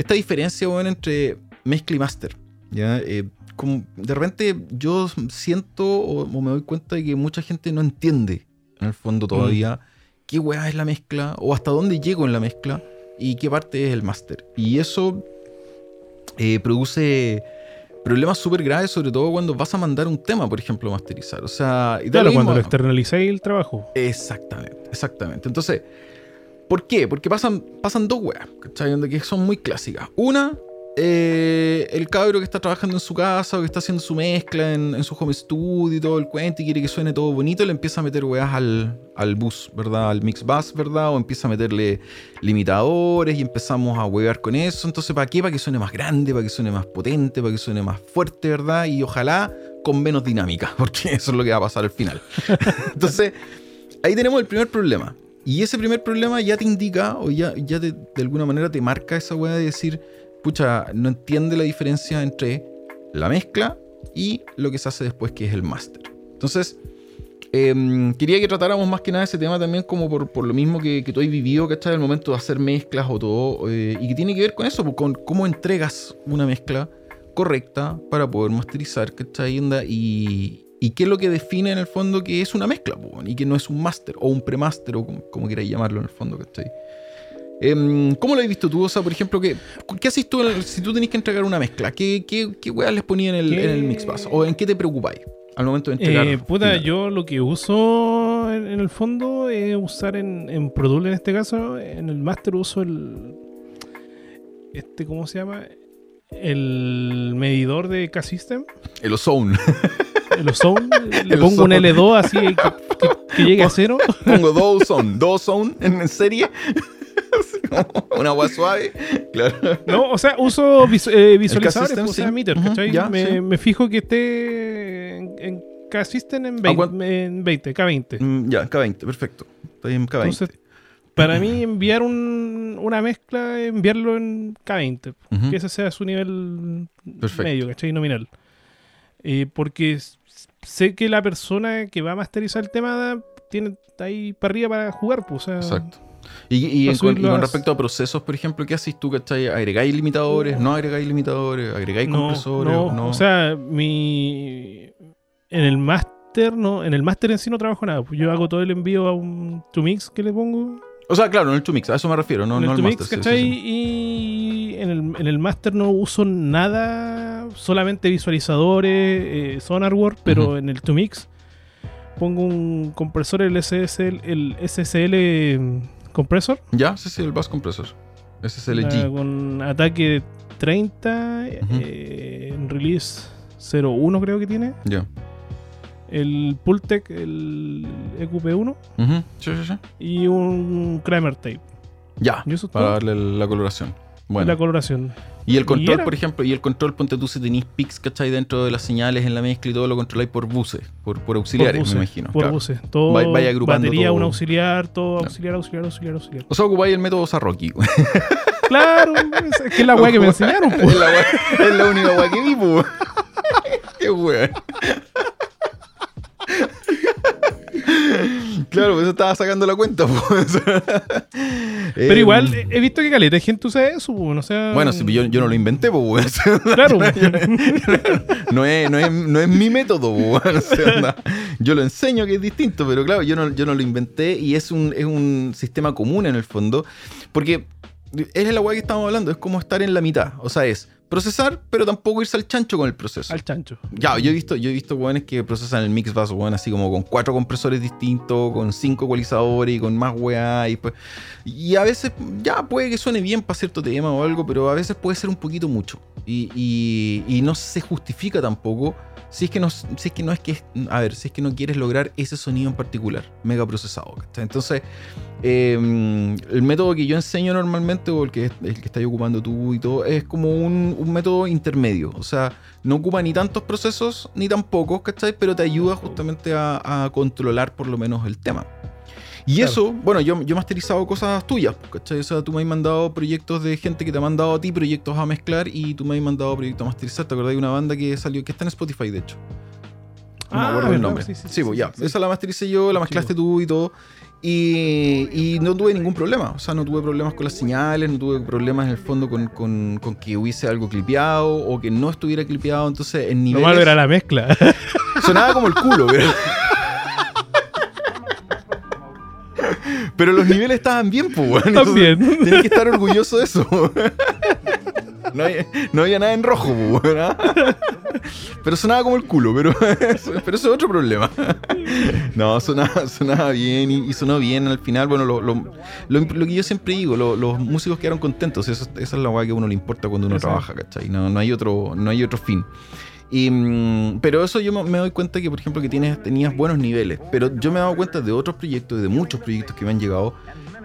esta diferencia, weón, entre mezcla y master, ¿ya? Eh, como de repente yo siento o, o me doy cuenta de que mucha gente no entiende, en el fondo todavía, qué weá es la mezcla, o hasta dónde llego en la mezcla, y qué parte es el master. Y eso eh, produce problemas súper graves, sobre todo cuando vas a mandar un tema, por ejemplo, a masterizar. O sea, y Claro, lo mismo- cuando lo externalizáis el trabajo. Exactamente, exactamente. Entonces, ¿por qué? Porque pasan, pasan dos weas, ¿cachai? Que son muy clásicas. Una, eh, el cabro que está trabajando en su casa o que está haciendo su mezcla en, su home studio y todo el cuento y quiere que suene todo bonito, le empieza a meter weas al, al bus, ¿verdad? Al mix bus, ¿verdad? O empieza a meterle limitadores y empezamos a huevar con eso. Entonces, ¿para qué? Para que suene más grande, para que suene más potente, para que suene más fuerte, ¿verdad? Y ojalá con menos dinámica, porque eso es lo que va a pasar al final. Entonces, ahí tenemos el primer problema. Y ese primer problema ya te indica, o ya, ya de alguna manera te marca esa weá de decir, pucha, no entiende la diferencia entre la mezcla y lo que se hace después, que es el máster. Entonces, em, quería que tratáramos más que nada ese tema también como por, por lo mismo que, que tú has vivido, ¿cachai? El momento de hacer mezclas o todo, eh, y que tiene que ver con eso, pues, con cómo entregas una mezcla correcta para poder masterizar, ¿cachai? Y, y qué es lo que define en el fondo que es una mezcla, po, y que no es un máster o un premaster o como, como quieras llamarlo en el fondo, ¿cachai? Em, ¿Cómo lo has visto tú? O sea, por ejemplo, ¿qué, qué haces tú si tú tenés que entregar una mezcla? ¿Qué, qué, qué weas les ponía en el, ¿Qué? en el mixbus? ¿O en qué te preocupáis al momento de entregar? Eh, puta, final? yo lo que uso en, en el fondo es usar en, en Pro Tools en este caso, en el Master uso el. Este, ¿cómo se llama? El medidor de K-System, El ozone. el Ozone. le El pongo un Ozone. L2 así que, que- que llegue a cero. Pongo dos ozone, dos ozone en, serie. Una agua suave. Claro. No, o sea, uso vis- eh, visualizadores, pues, o sea, sí. meter, Ujú, ¿cachai? ya, me, sí. me fijo que esté en, en K-System en, ¿A 20, cuán- en 20, K20. Mm, ya, K20, perfecto. Estoy en K20. Entonces, para mí enviar un- una mezcla, enviarlo en K20, Ujú. que ese sea su nivel Perfecto. medio, ¿cachai? Nominal. Eh, porque sé que la persona que va a masterizar el tema tiene ahí para arriba para jugar, pues, o sea, Exacto. Y, y Para en- con, y respecto a procesos, por ejemplo, ¿qué haces tú, cachai? ¿Agregáis limitadores? ¿No agregáis limitadores? ¿Agregáis no, compresores? no, No, o sea, mi en el máster no, en el máster en sí no trabajo nada, pues yo hago todo el envío a un to mix que le pongo O sea, claro, en el 2Mix, a eso me refiero, no, en no el al Tumix, Master. sí, ¿cachai? sí, sí. Y en el, en el Master no uso nada, solamente visualizadores, eh, pero en el Tumix pongo un compresor, el SSL, el SSL compresor, Ya, sí, sí, el bus compressor. Ese es el ah, G. con ataque 30, Ujú. eh, en release 01 creo que tiene, Ya. el Pultec, el EQP1 Ujú, Sí, sí, sí. y un Kramer Tape. Ya, Y eso es para todo. darle la coloración. Bueno. La coloración. Y el control, era. por ejemplo, y el control, ponte tú si tenéis pics, ¿cachai? Dentro de las señales en la mezcla y todo lo controláis por buses, por, por auxiliares, por buses, me imagino. Por claro. buses. Todo, Vaya- vaya agrupando batería, todo. un auxiliar, todo Ya. auxiliar, auxiliar, auxiliar, auxiliar. O sea, ocupáis el método Sarrocky. Claro, es es que es la weá que me enseñaron. es, pues. la wea- es la única weá que vi, po. Qué weá. Claro, pues eso estaba sacando la cuenta, pues. Pero Eh, igual he visto que caleta de gente usa eso, sea. Bueno, yo, yo no lo inventé, pues. Claro. no, es, no, es, no es mi método, pues, yo lo enseño que es distinto, pero claro, yo no, yo no lo inventé y es un, es un sistema común en el fondo. Porque es la weá que estamos hablando, es como estar en la mitad. O sea, es procesar, pero tampoco irse al chancho con el proceso. Al chancho. Ya, yo he visto, yo he visto weones que procesan el mix weón, así como con cuatro compresores distintos, con cinco ecualizadores y con más weá. Y, pues- y a veces, ya puede que suene bien para cierto tema o algo, pero a veces puede ser un poquito mucho. Y, y- y no se justifica tampoco si es que no, si es que no es que, a ver, si es que no quieres lograr ese sonido en particular, mega procesado. Entonces, eh, el método que yo enseño normalmente, o el que, el que estás ocupando tú y todo, es como un, un método intermedio. O sea, no ocupa ni tantos procesos ni tan pocos, ¿cachai? Pero te ayuda justamente a, a controlar por lo menos el tema. Y Claro. eso, bueno, yo, yo he masterizado cosas tuyas, ¿cachai? O sea, tú me has mandado proyectos de gente que te ha mandado a ti proyectos a mezclar y tú me has mandado proyectos a masterizar. ¿Te acordás de una banda que salió, que está en Spotify, de hecho? No me Ah, acuerdo el nombre. Sí, Sí, sí, sí, pues ya. Esa la mastericé yo, la mezclaste tú y todo. Y, y no tuve ningún problema. O sea, no tuve problemas con las señales, no tuve problemas en el fondo con, con- con que hubiese algo clipeado o que no estuviera clipeado. Entonces, en Lo niveles. malo era la mezcla. Sonaba como el culo, pero. Pero los niveles estaban bien, pues, También. Tenés que estar orgulloso de eso. no, había, no había nada en rojo, weón, ¿ah? Pero sonaba como el culo, pero, pero eso es otro problema. No, sonaba, sonaba bien y, y sonó bien al final. Bueno, lo, lo- lo- lo que yo siempre digo, lo- los músicos quedaron contentos. Eso- esa es la weá que a uno le importa cuando uno Exacto. trabaja, ¿cachai? No, no, hay otro, no hay otro fin. Y, mm, pero eso yo me- doy cuenta que, por ejemplo, que tienes, tenías buenos niveles. Pero yo me he dado cuenta de otros proyectos, y de muchos proyectos que me han llegado,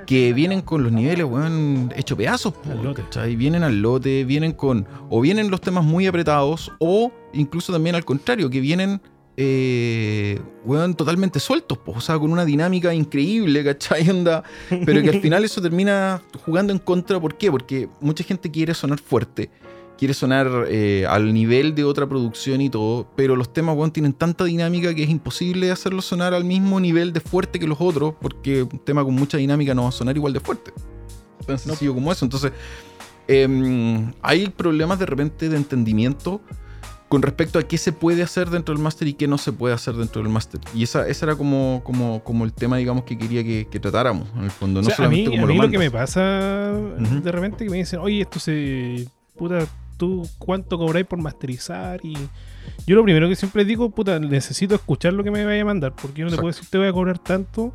que vienen con los niveles, weón, hecho pedazos. ¿cachai? Vienen al lote, vienen con. O vienen los temas muy apretados, o incluso también al contrario, que vienen. Eh, weón, totalmente sueltos, po, o sea, con una dinámica increíble, ¿cachai? Onda, pero que al final eso termina jugando en contra, ¿por qué? Porque mucha gente quiere sonar fuerte, quiere sonar eh, al nivel de otra producción y todo, pero los temas, weón, tienen tanta dinámica que es imposible hacerlo sonar al mismo nivel de fuerte que los otros, porque un tema con mucha dinámica no va a sonar igual de fuerte. Tan sencillo como eso. Entonces, em, hay problemas de repente de entendimiento con respecto a qué se puede hacer dentro del máster y qué no se puede hacer dentro del máster. Y esa, ese era como, como, como el tema, digamos, que quería que, que tratáramos, en el fondo. No O sea, a mí, solamente a como mí lo lo que me pasa de repente que me dicen, oye, esto se. Puta, tú cuánto cobráis por masterizar y. Yo lo primero que siempre digo, puta, necesito escuchar lo que me vaya a mandar, porque yo no te puedo decir te voy a cobrar tanto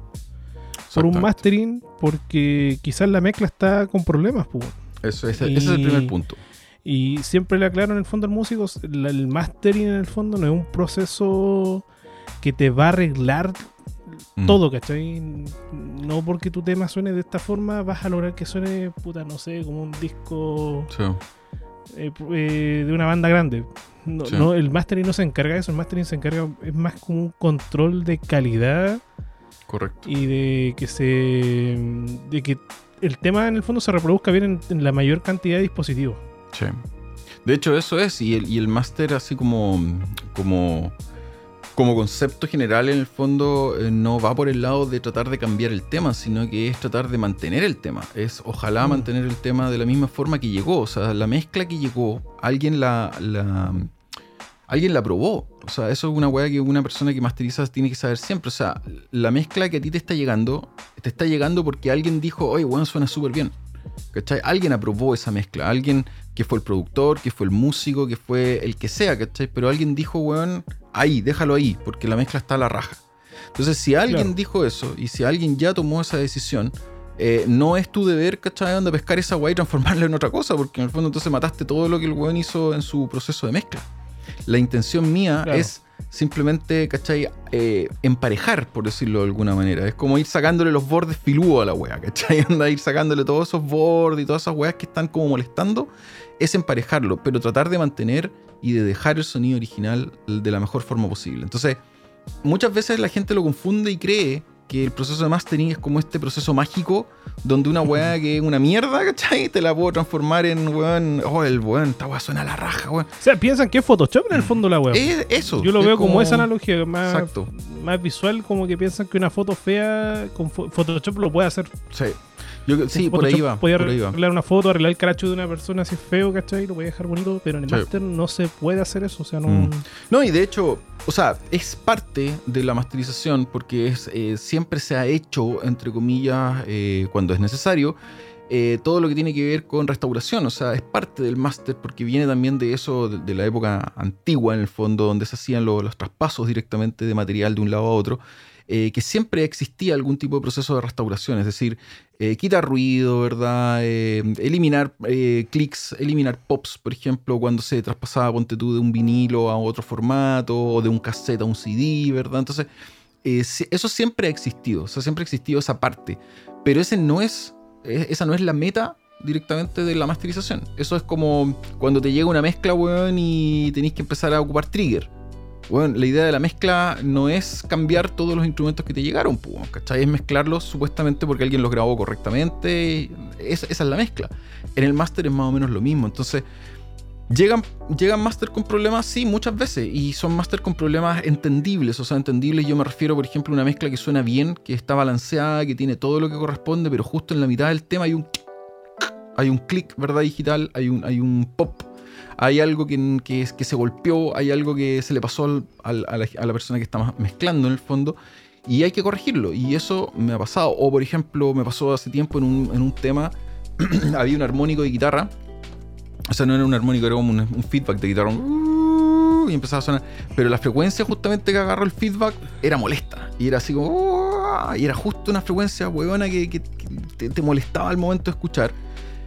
por un mastering, porque quizás la mezcla está con problemas, pues. Eso, ese, ese es el primer punto. Y siempre le aclaro en el fondo al músico, el mastering en el fondo no es un proceso que te va a arreglar Mm. todo, ¿cachai? No porque tu tema suene de esta forma vas a lograr que suene, puta, no sé, como un disco Sí. Eh, eh, de una banda grande. No, Sí. no, el mastering no se encarga de eso, el mastering se encarga, es más como un control de calidad Correcto. y de que se. de que el tema en el fondo se reproduzca bien en, en la mayor cantidad de dispositivos. Sí. De hecho, eso es. Y el, y el máster, así como, como, como concepto general, en el fondo, eh, no va por el lado de tratar de cambiar el tema, sino que es tratar de mantener el tema. Es ojalá Mm. mantener el tema de la misma forma que llegó. O sea, la mezcla que llegó, alguien la. la Alguien la probó. O sea, eso es una weá que una persona que masteriza tiene que saber siempre. O sea, la mezcla que a ti te está llegando, te está llegando porque alguien dijo, oye, weón, suena súper bien. ¿Cachai? Alguien aprobó esa mezcla. Alguien que fue el productor, que fue el músico, que fue el que sea, ¿cachai? Pero alguien dijo, weón, ahí, déjalo ahí, porque la mezcla está a la raja. Entonces, si alguien Claro. dijo eso y si alguien ya tomó esa decisión, eh, no es tu deber, ¿cachai? Donde pescar esa weá y transformarla en otra cosa, porque en el fondo entonces mataste todo lo que el weón hizo en su proceso de mezcla. La intención mía Claro. es simplemente, ¿cachai? Eh, emparejar, por decirlo de alguna manera. Es como ir sacándole los bordes filúos a la wea, ¿cachai? Anda ir sacándole todos esos bordes y todas esas weas que están como molestando. Es emparejarlo, pero tratar de mantener y de dejar el sonido original de la mejor forma posible. Entonces, muchas veces la gente lo confunde y cree que el proceso de mastering es como este proceso mágico donde una weá que es una mierda, ¿cachai? Te la puedo transformar en weón. Oh, el weón, esta weá suena a la raja, weón. O sea, piensan que es Photoshop en el fondo la web. Es eso. Yo lo es veo como, esa analogía, más, Exacto. más visual, como que piensan que una foto fea con Photoshop lo puede hacer. Sí, Yo- sí por ahí va. Podía Por ahí va. arreglar una foto, arreglar el caracho de una persona así feo, ¿cachai? Lo puede dejar bonito, pero en el Sí. master no se puede hacer eso. O sea, no. Mm. No, y de hecho, o sea, es parte de la masterización porque es, eh, siempre se ha hecho, entre comillas, eh, cuando es necesario, eh, todo lo que tiene que ver con restauración. O sea, es parte del máster porque viene también de eso, de, de la época antigua, en el fondo, donde se hacían lo- los traspasos directamente de material de un lado a otro. Eh, que siempre existía algún tipo de proceso de restauración, es decir, eh, quitar ruido, ¿verdad? Eh, eliminar clics, eliminar pops, por ejemplo, cuando se traspasaba, ponte tú, de un vinilo a otro formato, o de un cassette a un CD, ¿verdad? Entonces, eso siempre ha existido, o sea, siempre ha existido esa parte, pero ese no es, esa no es la meta directamente de la masterización. Eso es como cuando te llega una mezcla, weón, y tenéis que empezar a ocupar trigger. Bueno, la idea de la mezcla no es cambiar todos los instrumentos que te llegaron, pues, ¿cachai? Es mezclarlos supuestamente porque alguien los grabó correctamente. Es- esa es la mezcla. En el máster es más o menos lo mismo. Entonces, ¿llegan, ¿llegan máster con problemas? Sí, muchas veces. Y son máster con problemas entendibles. O sea, entendibles yo me refiero, por ejemplo, a una mezcla que suena bien, que está balanceada, que tiene todo lo que corresponde, pero justo en la mitad del tema hay un... Hay un clic, ¿verdad? Digital, hay un, hay un pop hay algo que, que, que se golpeó, hay algo que se le pasó al- al- a, la, a la persona que está mezclando en el fondo y hay que corregirlo. Y eso me ha pasado. O por ejemplo, me pasó hace tiempo en un, en un tema, había un armónico de guitarra. O sea, no era un armónico, era como un, un feedback de guitarra. y empezaba a sonar. Pero la frecuencia justamente que agarró el feedback era molesta. Y era así como. Y era justo una frecuencia huevona que- que te, te molestaba al momento de escuchar.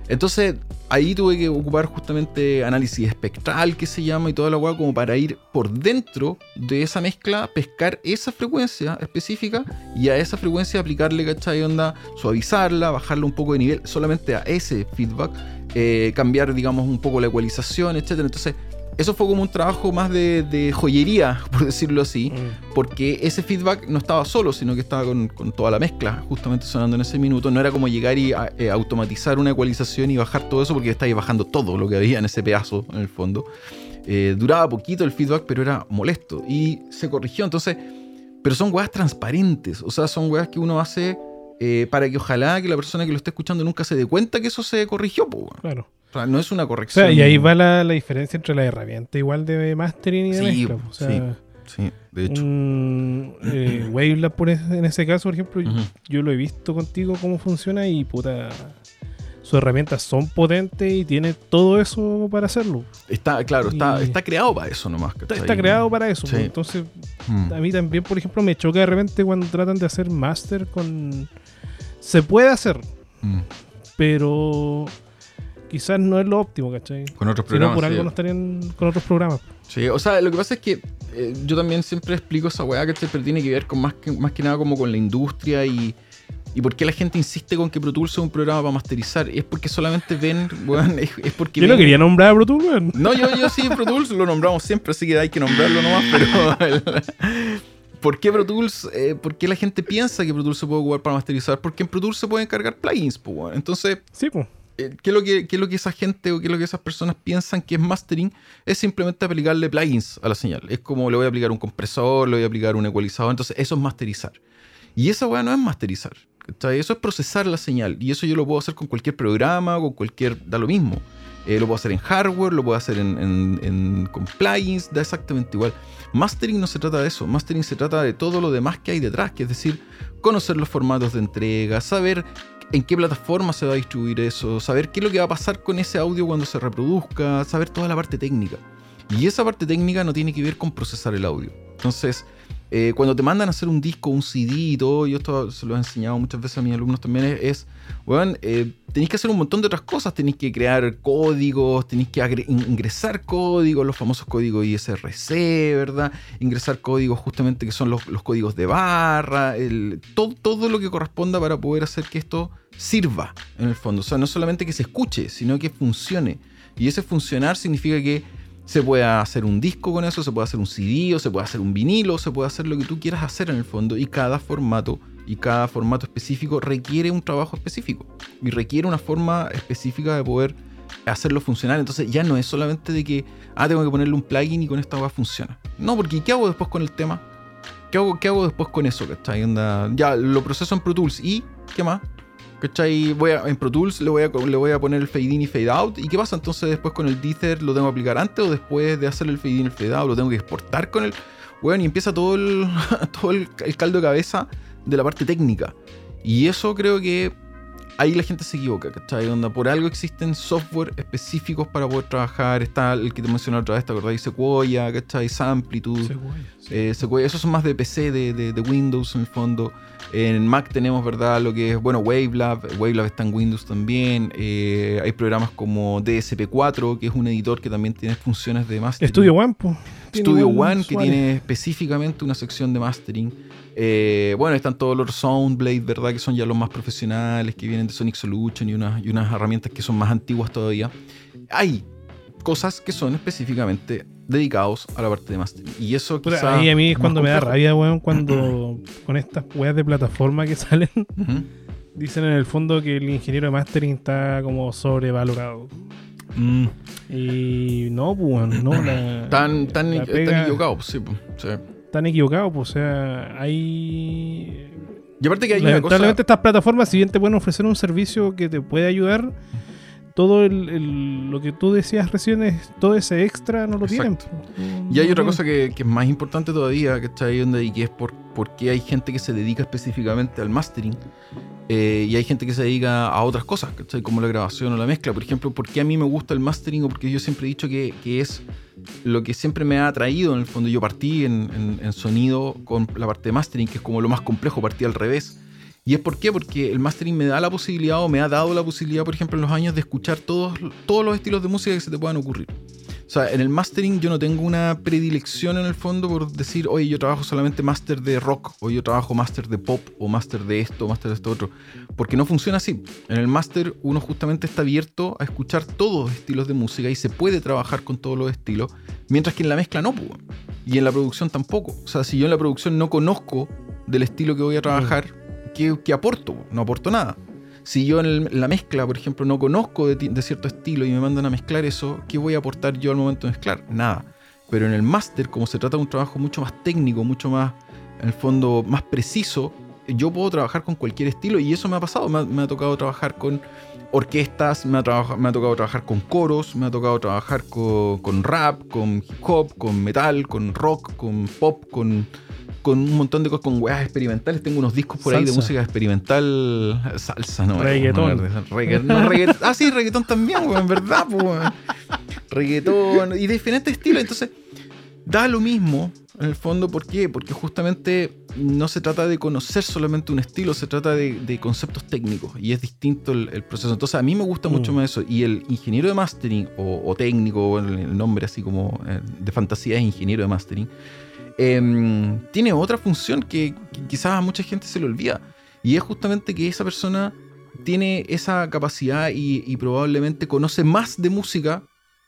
Entonces ahí tuve que ocupar justamente análisis espectral, que se llama, y toda la hueá, como para ir por dentro de esa mezcla, pescar esa frecuencia específica y a esa frecuencia aplicarle, ¿cachai? Onda, suavizarla, bajarle un poco de nivel solamente a ese feedback, eh, cambiar, digamos, un poco la ecualización, etcétera. Entonces, eso fue como un trabajo más de, de joyería, por decirlo así Mm. porque ese feedback no estaba solo, sino que estaba con, con toda la mezcla justamente sonando en ese minuto. No era como llegar y a- eh, automatizar una ecualización y bajar todo eso porque estáis bajando todo lo que había en ese pedazo en el fondo. Eh, duraba poquito el feedback, pero era molesto y se corrigió. Entonces, pero son weas transparentes, o sea, son weas que uno hace eh, para que ojalá que la persona que lo esté escuchando nunca se dé cuenta que eso se corrigió. weón. Claro. O sea, no es una O corrección. sea, y ahí va la, la diferencia entre la herramienta igual de mastering y de Sí, mezcla. O sea, sí. Sí, de hecho. un eh, Wavelab por es- en ese caso, por ejemplo, yo lo he visto contigo cómo funciona y puta. Sus herramientas son potentes y tiene todo eso para hacerlo. Está, claro, está, Y- está creado para eso nomás. Está, creado para eso. Sí. pues, Entonces, Mm. a mí también, por ejemplo, me choca de repente cuando tratan de hacer master con. Se puede hacer, Mm. pero quizás no es lo óptimo, ¿cachai? Con otros Si no, programas. por sí. algo no estarían con otros programas. Sí, o sea, lo que pasa es que eh, yo también siempre explico esa weá, ¿cachai? Pero tiene que ver con más que, más que nada como con la industria y, y por qué la gente insiste con que Pro Tools es un programa para masterizar. Es porque solamente ven, weón, es, es porque Yo no ven- quería nombrar a Pro Tools, weón. No, yo, yo sí, Pro Tools lo nombramos siempre, así que hay que nombrarlo nomás, pero... ¿Por qué Pro Tools? eh, ¿Por qué la gente piensa que Pro Tools se puede ocupar para masterizar? Porque en Pro Tools se pueden cargar plugins, pues, weón. Entonces, Sí, pues. Eh, ¿qué es, lo que, es lo que esa gente o qué es lo que esas personas piensan que es mastering? Es simplemente aplicarle plugins a la señal. Es como le voy a aplicar un compresor, le voy a aplicar un ecualizador. Entonces, eso es masterizar. Y esa weá no es masterizar. Eso es procesar la señal. Y eso yo lo puedo hacer con cualquier programa, con cualquier. da lo mismo. Eh, lo puedo hacer en hardware, lo puedo hacer en- en- con plugins, da exactamente igual. Mastering no se trata de eso. Mastering se trata de todo lo demás que hay detrás, que es decir, conocer los formatos de entrega, saber en qué plataforma se va a distribuir eso, saber qué es lo que va a pasar con ese audio cuando se reproduzca, saber toda la parte técnica. Y esa parte técnica no tiene que ver con procesar el audio. Entonces, eh, cuando te mandan a hacer un disco, un CD y todo, yo esto se lo he enseñado muchas veces a mis alumnos también, es, weón, eh, tenéis que hacer un montón de otras cosas, tenéis que crear códigos, tenéis que ingresar códigos, los famosos códigos ISRC, ¿verdad? Ingresar códigos justamente que son los, los códigos de barra, el, todo, todo lo que corresponda para poder hacer que esto sirva en el fondo. O sea, no solamente que se escuche, sino que funcione. Y ese funcionar significa que se puede hacer un disco con eso, se puede hacer un CD, o se puede hacer un vinilo, se puede hacer lo que tú quieras hacer en el fondo. Y cada formato y cada formato específico requiere un trabajo específico. Y requiere una forma específica de poder hacerlo funcionar. Entonces ya no es solamente de que, ah, tengo que ponerle un plugin y con esta va funciona. No, porque ¿qué hago después con el tema? ¿Qué hago, qué hago después con eso? ¿Cachai? Ya lo proceso en Pro Tools y ¿qué más? ¿Cachai? Voy a, en Pro Tools le voy, a, le voy a poner el fade in y fade out. ¿Y qué pasa entonces después con el Dither? ¿Lo tengo que aplicar antes o después de hacer el fade in y el fade out? ¿Lo tengo que exportar con el...? Bueno, y empieza todo el, todo el, el caldo de cabeza de la parte técnica. Y eso creo que ahí la gente se equivoca, ¿cachai? Onda, por algo existen software específicos para poder trabajar. Está el que te mencioné otra vez, ¿te acordás? Sequoia, ¿cachai? Samplitude. Güey, sí. Eh, Sequoia, esos son más de PC, de, de- de Windows en el fondo. En Mac tenemos, ¿verdad? Lo que es, bueno, Wavelab. Wavelab está en Windows también. Eh, hay programas como DSP4, que es un editor que también tiene funciones de mastering. Studio One, pues. Studio One, que tiene específicamente una sección de mastering. Eh, bueno, están todos los Soundblade, ¿verdad? Que son ya los más profesionales, que vienen de Sonic Solution y unas, y unas herramientas que son más antiguas todavía. Hay cosas que son específicamente dedicados a la parte de mastering. Y eso quizá ahí a mí es cuando me da rabia, weón, cuando con estas weas de plataforma que salen, dicen en el fondo que el ingeniero de mastering está como sobrevalorado. Mm, Y no, pues, no, la, tan, tan, la tan pega- equivocados, sí, pues, sí. Tan equivocado, pues, o sea, hay... Y aparte que hay una cosa... estas plataformas, si bien te pueden ofrecer un servicio que te puede ayudar, todo el, el- lo que tú decías recién es todo ese extra no lo tienen. Exacto. No- Y hay otra tienen. cosa que, que es más importante todavía, que está ahí donde y que es por, por qué hay gente que se dedica específicamente al mastering. Eh, y hay gente que se dedica a otras cosas, ¿cachai? Como la grabación o la mezcla. Por ejemplo, ¿por qué a mí me gusta el mastering? O porque yo siempre he dicho que, que es lo que siempre me ha atraído. En el fondo, yo partí en, en, sonido con la parte de mastering, que es como lo más complejo, partí al revés. ¿Y es por qué? Porque el mastering me da la posibilidad o me ha dado la posibilidad, por ejemplo, en los años de escuchar todos, todos los estilos de música que se te puedan ocurrir. O sea, en el mastering yo no tengo una predilección en el fondo por decir, oye, yo trabajo solamente master de rock, o yo trabajo master de pop, o master de esto, master de esto otro. Porque no funciona así. En el master uno justamente está abierto a escuchar todos los estilos de música y se puede trabajar con todos los estilos, mientras que en la mezcla no, pues. Y en la producción tampoco. O sea, si yo en la producción no conozco del estilo que voy a trabajar, ¿qué, aporto? No aporto nada. Si yo en la mezcla, por ejemplo, no conozco de, cierto estilo y me mandan a mezclar eso, ¿qué voy a aportar yo al momento de mezclar? Nada. Pero en el máster, como se trata de un trabajo mucho más técnico, mucho más, en el fondo, más preciso, yo puedo trabajar con cualquier estilo y eso me ha pasado. Me ha, tocado trabajar con orquestas, me ha, me ha, tocado trabajar con coros, me ha tocado trabajar con, con rap, con hip hop, con metal, con rock, con pop, con con un montón de cosas, con weas experimentales. Tengo unos discos por ahí de música experimental. Salsa, ¿no? Reggaetón. ah, sí, reggaetón también, weón, verdad, pues. Reggaetón y de diferentes estilos. Entonces, da lo mismo, en el fondo, ¿por qué? Porque justamente no se trata de conocer solamente un estilo, se trata de, conceptos técnicos y es distinto el, proceso. Entonces, a mí me gusta mucho mm. más eso. Y el ingeniero de mastering o, técnico, el nombre así como eh, de fantasía es ingeniero de mastering Em, tiene otra función que, quizás a mucha gente se le olvida. Y es justamente que esa persona tiene esa capacidad y, probablemente conoce más de música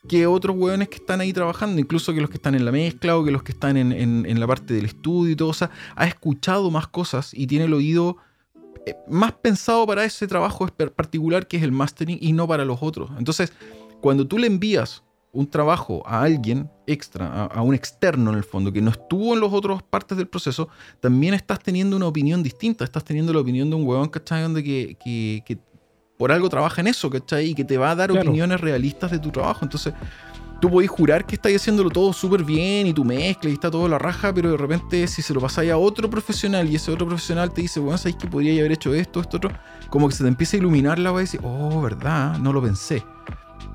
que otros hueones que están ahí trabajando, incluso que los que están en la mezcla o que los que están en, la parte del estudio y todo. O sea, ha escuchado más cosas y tiene el oído eh, más pensado para ese trabajo particular que es el mastering y no para los otros. Entonces, cuando tú le envías un trabajo a alguien extra, a, un externo en el fondo, que no estuvo en las otras partes del proceso, también estás teniendo una opinión distinta. Estás teniendo la opinión de un huevón, ¿cachai? Donde que, que, por algo trabaja en eso, ¿cachai? Y que te va a dar opiniones realistas de tu trabajo. Entonces, tú podés jurar que estás haciéndolo todo súper bien y tu mezcla y está todo la raja, pero de repente si se lo pasáis a otro profesional y ese otro profesional te dice, bueno, ¿sabéis que podría haber hecho esto, esto, otro? Como que se te empieza a iluminar la y decir, oh, verdad, no lo pensé.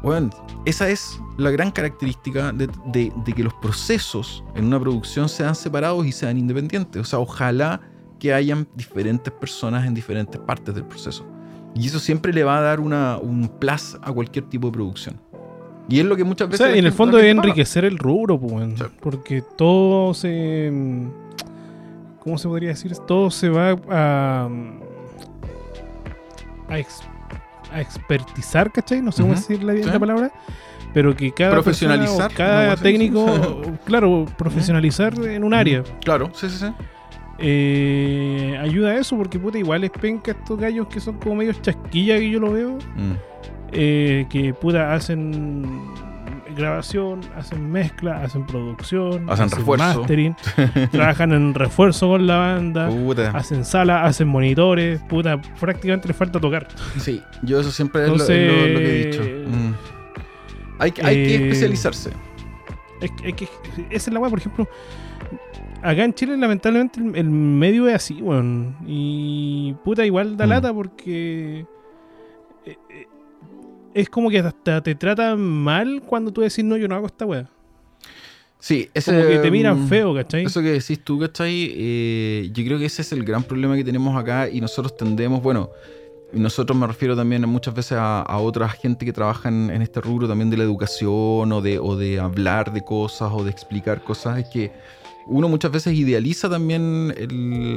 Bueno, esa es la gran característica de, que los procesos en una producción sean separados y sean independientes. O sea, ojalá que hayan diferentes personas en diferentes partes del proceso. Y eso siempre le va a dar una, un plus a cualquier tipo de producción. Y es lo que muchas veces. O sea, en el fondo es enriquecer el rubro, pues, porque todo se. ¿Cómo se podría decir? Todo se va a. a a expertizar, ¿cachai? No sé cómo decir la, la, palabra. Pero que cada profesionalizar, cada técnico, claro, profesionalizar en un área. Claro, sí, sí, sí. Eh, ayuda a eso, porque puta, igual es penca estos gallos que son como medio chasquilla que yo lo veo. Mm. Eh, que puta hacen grabación, hacen mezcla, hacen producción, hacen, refuerzo. mastering, trabajan en refuerzo con la banda, hacen sala, hacen monitores, puta, prácticamente les falta tocar. Sí, yo eso siempre es, lo, que he dicho. Mm. Hay, hay que eh, especializarse. Es, que, esa es la weá, por ejemplo. Acá en Chile, lamentablemente, el, medio es así, weón. y puta, igual da mm. lata porque es como que hasta te tratan mal cuando tú decís, no, yo no hago esta weá. Sí, ese, como que te miran mm, feo, ¿cachai? Eso que decís tú, ¿cachai? Eh, yo creo que ese es el gran problema que tenemos acá y nosotros tendemos, bueno, nosotros me refiero también muchas veces a, otra gente que trabaja en, este rubro también de la educación o de, o de hablar de cosas o de explicar cosas, es que uno muchas veces idealiza también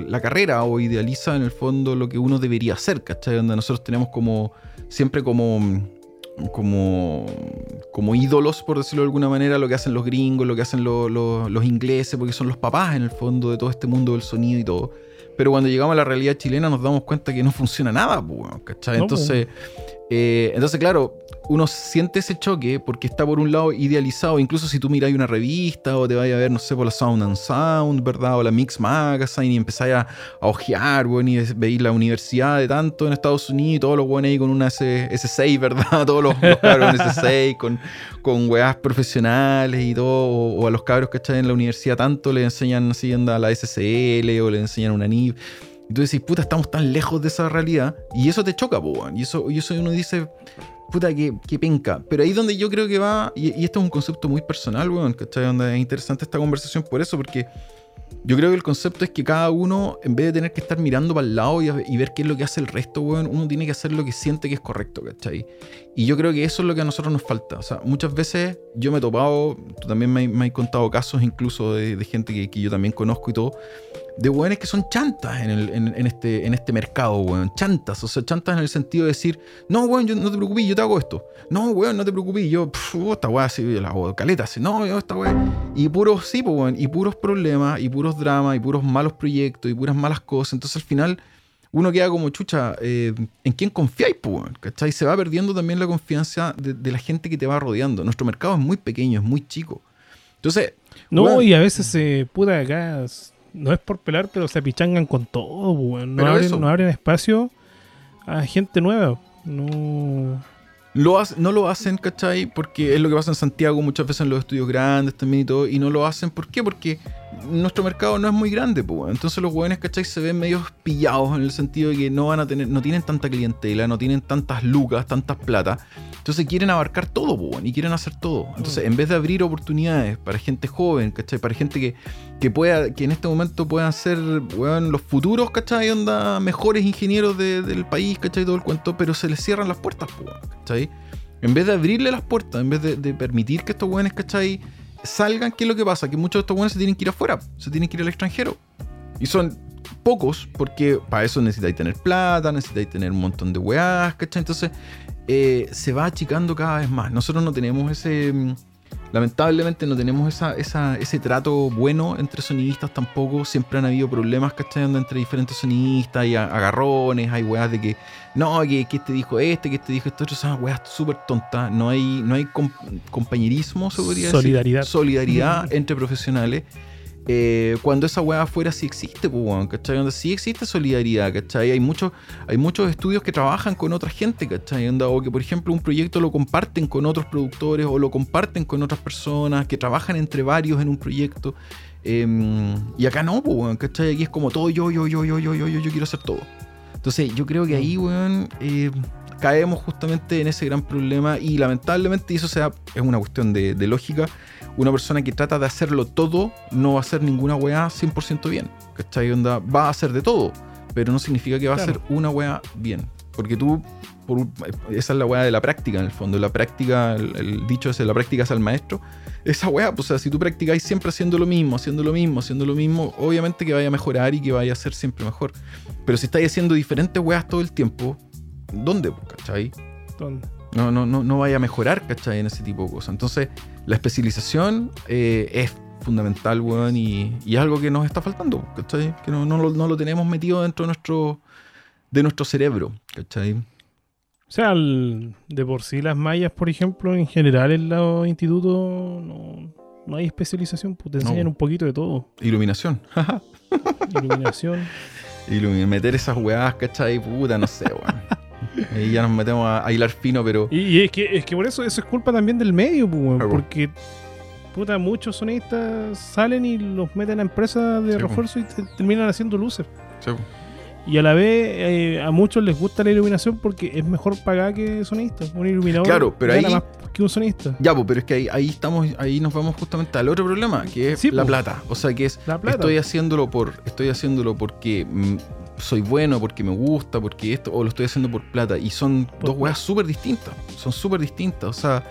la carrera o idealiza en el fondo lo que uno debería hacer, ¿cachai? Donde nosotros tenemos como, siempre como como, como ídolos, por decirlo de alguna manera, lo que hacen los gringos, lo que hacen los ingleses, porque son los papás en el fondo de todo este mundo del sonido y todo. Pero cuando llegamos a la realidad chilena nos damos cuenta que no funciona nada, ¿cachai? Entonces, eh, entonces, claro, uno siente ese choque porque está por un lado idealizado, incluso si tú miráis una revista o te vayas a ver, no sé, por la Sound and Sound, ¿verdad? O la Mix Magazine y empezáis a, ojear, bueno, y veis la universidad de tanto en Estados Unidos todos los buenos ahí con una S6, ¿verdad? Todos los, cabros en S6, con, con weas profesionales y todo, o, a los cabros que están en la universidad tanto le enseñan siguiendo a la SCL o le enseñan una NIV Entonces decís, puta, estamos tan lejos de esa realidad y eso te choca, po. Y eso, y eso uno dice, puta, que, que penca. Pero ahí donde yo creo que va, y, y esto es un concepto muy personal, weón, ¿cachai? Donde es interesante esta conversación por eso, porque yo creo que el concepto es que cada uno, en vez de tener que estar mirando para el lado y, y ver qué es lo que hace el resto, weón, uno tiene que hacer lo que siente que es correcto, ¿cachai? Y yo creo que eso es lo que a nosotros nos falta. O sea, muchas veces yo me he topado, tú también me, me has contado casos incluso de, de gente que, que yo también conozco y todo, de weones que son chantas en, el- en- en este, en este mercado, weón. Chantas, o sea, chantas en el sentido de decir, no, weón, yo, no te preocupes, yo te hago esto. No, weón, no te preocupes, yo, pff, oh, esta weá así, yo la hago caleta, así, no, yo esta weá. Y puros, sí, pues, weón, y puros problemas, y puros dramas, y puros malos proyectos, y puras malas cosas. Entonces al final uno queda como chucha, eh, ¿en quién confiáis, pues, weón? ¿Cachai? Se va perdiendo también la confianza de, de la gente que te va rodeando. Nuestro mercado es muy pequeño, es muy chico. Entonces, No, y a veces se puta acá. No es por pelar, pero se pichangan con todo, weón. No, abren, no abren espacio a gente nueva. No. Lo hace- no lo hacen, ¿cachai? Porque es lo que pasa en Santiago muchas veces en los estudios grandes también y todo. Y no lo hacen, ¿por qué? Porque nuestro mercado no es muy grande, pues. Entonces los jóvenes, ¿cachai? Se ven medio pillados en el sentido de que no van a tener, no tienen tanta clientela, no tienen tantas lucas, tantas plata. Entonces quieren abarcar todo, pues, y quieren hacer todo. Entonces, en vez de abrir oportunidades para gente joven, ¿cachai? Para gente que, que pueda, que en este momento puedan ser, weón, los futuros, ¿cachai? Onda, mejores ingenieros de- del país, ¿cachai? Todo el cuento, pero se les cierran las puertas, pues, ¿cachai? En vez de abrirle las puertas, en vez de, de permitir que estos weones, ¿cachai? Salgan, ¿qué es lo que pasa? Que muchos de estos weones se tienen que ir afuera, se tienen que ir al extranjero. Y son pocos, porque para eso necesitáis tener plata, necesitáis tener un montón de weás, ¿cachai? Entonces, eh, se va achicando cada vez más. Nosotros no tenemos ese. Lamentablemente no tenemos esa, esa- ese trato bueno entre sonidistas tampoco. Siempre han habido problemas, ¿cachai? Entre diferentes sonidistas, hay agarrones, hay weas de que no, que, que este dijo este, que este dijo esto otro. Son weas súper tontas. No hay, no hay com- compañerismo, se podría decir. Solidaridad. Solidaridad entre profesionales. Eh, cuando esa weá afuera sí existe, pues, weón, ¿cachai? Onda, sí existe solidaridad, ¿cachai? Hay, muchos hay muchos estudios que trabajan con otra gente, ¿cachai? Onda, o que, por ejemplo, un proyecto lo comparten con otros productores o lo comparten con otras personas, que trabajan entre varios en un proyecto. Eh, y acá no, pues, weón, ¿cachai? Aquí es como todo yo, yo, yo, yo, yo, yo, yo, yo quiero hacer todo. Entonces, yo creo que ahí, weón, eh, caemos justamente en ese gran problema y lamentablemente, y eso sea, es una cuestión de, de lógica, una persona que trata de hacerlo todo no va a hacer ninguna weá 100% bien. ¿Cachai? Onda, va a hacer de todo, pero no significa que va a hacer una weá bien. Porque tú, por esa es la weá de la práctica en el fondo. La práctica, el, el dicho ese, la práctica es al maestro. Esa weá, pues, o sea, si tú practicáis siempre haciendo lo mismo, haciendo lo mismo, haciendo lo mismo, obviamente que vaya a mejorar y que vaya a ser siempre mejor. Pero si estáis haciendo diferentes weas todo el tiempo, ¿dónde? pues, ¿Cachai? ¿Dónde? no, no, no, no vaya a mejorar, ¿cachai? En ese tipo de cosas. Entonces, la especialización eh, es fundamental, weón, y, y es algo que nos está faltando, ¿cachai? Que no, no, lo, no lo tenemos metido dentro de nuestro, de nuestro cerebro, ¿cachai? O sea, el- de por sí las mallas, por ejemplo, en general en los institutos no, no hay especialización, pues te enseñan un poquito de todo. Iluminación. Iluminación. Ilumi- meter esas weas, ¿cachai? Puta, no sé, weón. Ahí ya nos metemos a, a hilar fino, pero... y, y es, que, es que por eso eso es culpa también del medio, pues, porque puta, muchos sonistas salen y los meten a empresas de Sí, refuerzo y te- terminan haciendo luces. sí, Y a la vez eh, a muchos les gusta la iluminación porque es mejor pagar que sonista. Un iluminador Claro, pero ahí- más que un sonista. Ya, pues, pero es que ahí, ahí estamos, ahí nos vamos justamente al otro problema, que es Sí, la plata. O sea, que es La plata. estoy haciéndolo por, estoy haciéndolo porque mm, soy bueno, porque me gusta, porque esto, o lo estoy haciendo por plata. Y son dos weas súper distintas. Son súper distintas. O sea,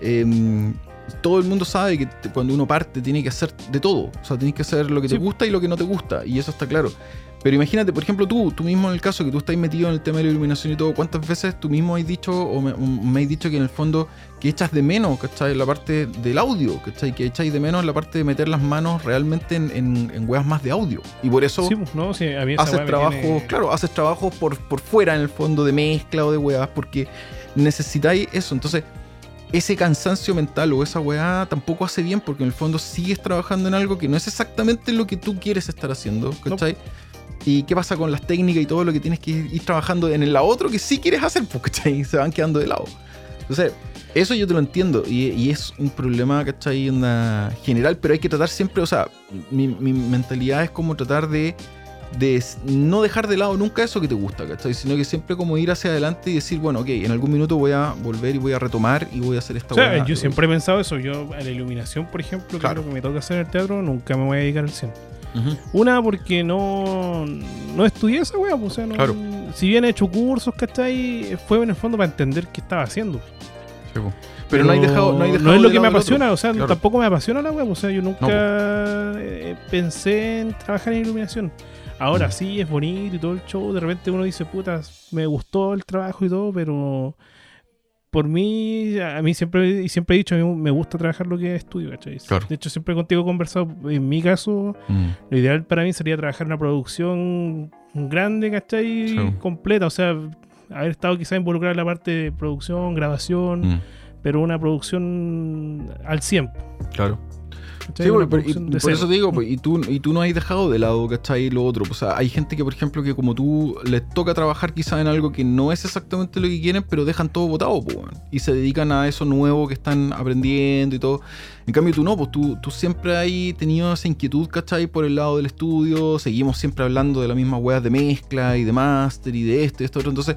em, todo el mundo sabe que te- cuando uno parte tiene que hacer de todo. O sea, tienes que hacer lo que te gusta y lo que no te gusta. Y eso está claro. Pero imagínate, por ejemplo, tú, tú mismo en el caso que tú estás metido en el tema de la iluminación y todo, ¿cuántas veces tú mismo has dicho o me, has dicho que en el fondo que echas de menos, ¿cachai? La parte del audio, ¿cachai? Que echáis de menos la parte de meter las manos realmente en, en, en weas más de audio. Y por eso Sí, pues, no, sí, a mí esa haces trabajos, tiene- claro, haces trabajos por, por fuera en el fondo de mezcla o de weas, porque necesitáis eso. Entonces, ese cansancio mental o esa weá tampoco hace bien, porque en el fondo sigues trabajando en algo que no es exactamente lo que tú quieres estar haciendo, ¿cachai? ¿Y qué pasa con las técnicas y todo lo que tienes que ir trabajando en la otro que sí quieres hacer? Pues, ¿cachai? Se van quedando de lado. Entonces, eso yo te lo entiendo y, y es un problema, ¿cachai? Onda general, pero hay que tratar siempre, o sea, mi, mi mentalidad es como tratar de no dejar de lado nunca eso que te gusta, ¿cachai? Sino que siempre como ir hacia adelante y decir, bueno, ok, en algún minuto voy a volver y voy a retomar y voy a hacer esta O sea, yo siempre he pensado eso. Yo a la iluminación, por ejemplo, que Claro. es lo que me toca hacer en el teatro, nunca me voy a dedicar al 100. Una, porque no, no estudié esa wea, pues, o sea, no- Claro. si bien he hecho cursos, ¿cachai? Fue en el fondo para entender qué estaba haciendo. Sí, po. Pero, no hay dejado, no hay dejado es lo que me apasiona, o sea, Claro. tampoco me apasiona la web, o sea, yo nunca No, eh, pensé en trabajar en iluminación. Ahora sí, es bonito y todo el show, de repente uno dice, puta, me gustó el trabajo y todo, pero por mí, a mí siempre, y siempre he dicho, a mí me gusta trabajar lo que estudio, ¿cachai? Claro. De hecho, siempre contigo he conversado, en mi caso, Mm. lo ideal para mí sería trabajar una producción grande, ¿cachai? Sí. Completa, o sea, haber estado quizá involucrado en la parte de producción, grabación, Mm. pero una producción al 100. Claro. ¿Cachai? Sí, por, y eso te digo, pues, y tú, y tú no has dejado de lado, ¿cachai? Lo otro. O sea, hay gente que, por ejemplo, que como tú les toca trabajar quizás en algo que no es exactamente lo que quieren, pero dejan todo botado, pues, y se dedican a eso nuevo que están aprendiendo y todo. En cambio, tú no, pues tú, tú siempre has tenido esa inquietud, ¿cachai? Por el lado del estudio, seguimos siempre hablando de las mismas weas de mezcla y de máster y de esto y esto otro. Entonces,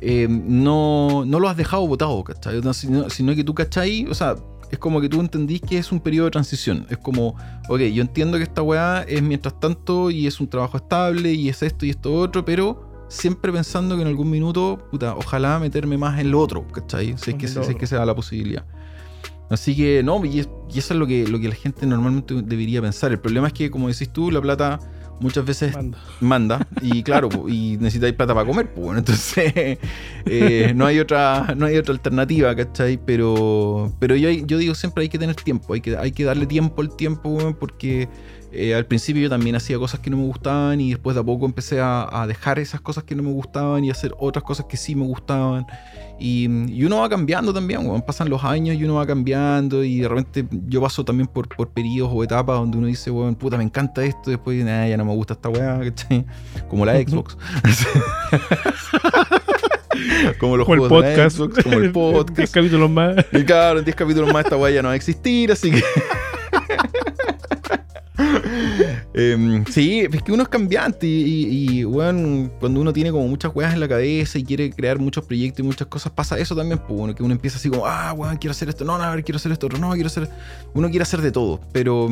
eh, no, no lo has dejado botado, ¿cachai? No, Sino, sino que tú, ¿cachai? O sea, es como que tú entendís que es un periodo de transición. Es como, ok, yo entiendo que esta weá es mientras tanto y es un trabajo estable y es esto y esto otro, pero siempre pensando que en algún minuto, puta, ojalá meterme más en lo otro, ¿cachai? Si es que, si es que se da la posibilidad. Así que no, y, es- y eso es lo que, lo que la gente normalmente debería pensar. El problema es que, como decís tú, la plata muchas veces Manda. manda y claro y necesitáis plata para comer pues bueno, entonces eh, no hay otra no hay otra alternativa ¿cachai? pero pero yo, yo digo siempre hay que tener tiempo hay que, hay que darle tiempo al tiempo weón, porque eh, al principio yo también hacía cosas que no me gustaban y después de a poco empecé a, a dejar esas cosas que no me gustaban y hacer otras cosas que sí me gustaban y, y uno va cambiando también, weón. pasan los años y uno va cambiando y de repente yo paso también por, por periodos o etapas donde uno dice, weón, puta, me encanta esto, después nah, ya no me gusta esta weá, ¿cachai? Como la Xbox. como los Como el juegos de la podcast. Xbox, como el 10 podcast. capítulos más. Y claro, en 10 capítulos más esta weá ya no va a existir, así que... Em, sí, es que uno es cambiante y, y, weón, cuando uno tiene como muchas weas en la cabeza y quiere crear muchos proyectos y muchas cosas, pasa eso también, pues, bueno, que uno empieza así como, ah, weón, quiero hacer esto, no, no, a ver, quiero hacer esto, no, quiero hacer... Uno quiere hacer de todo, pero...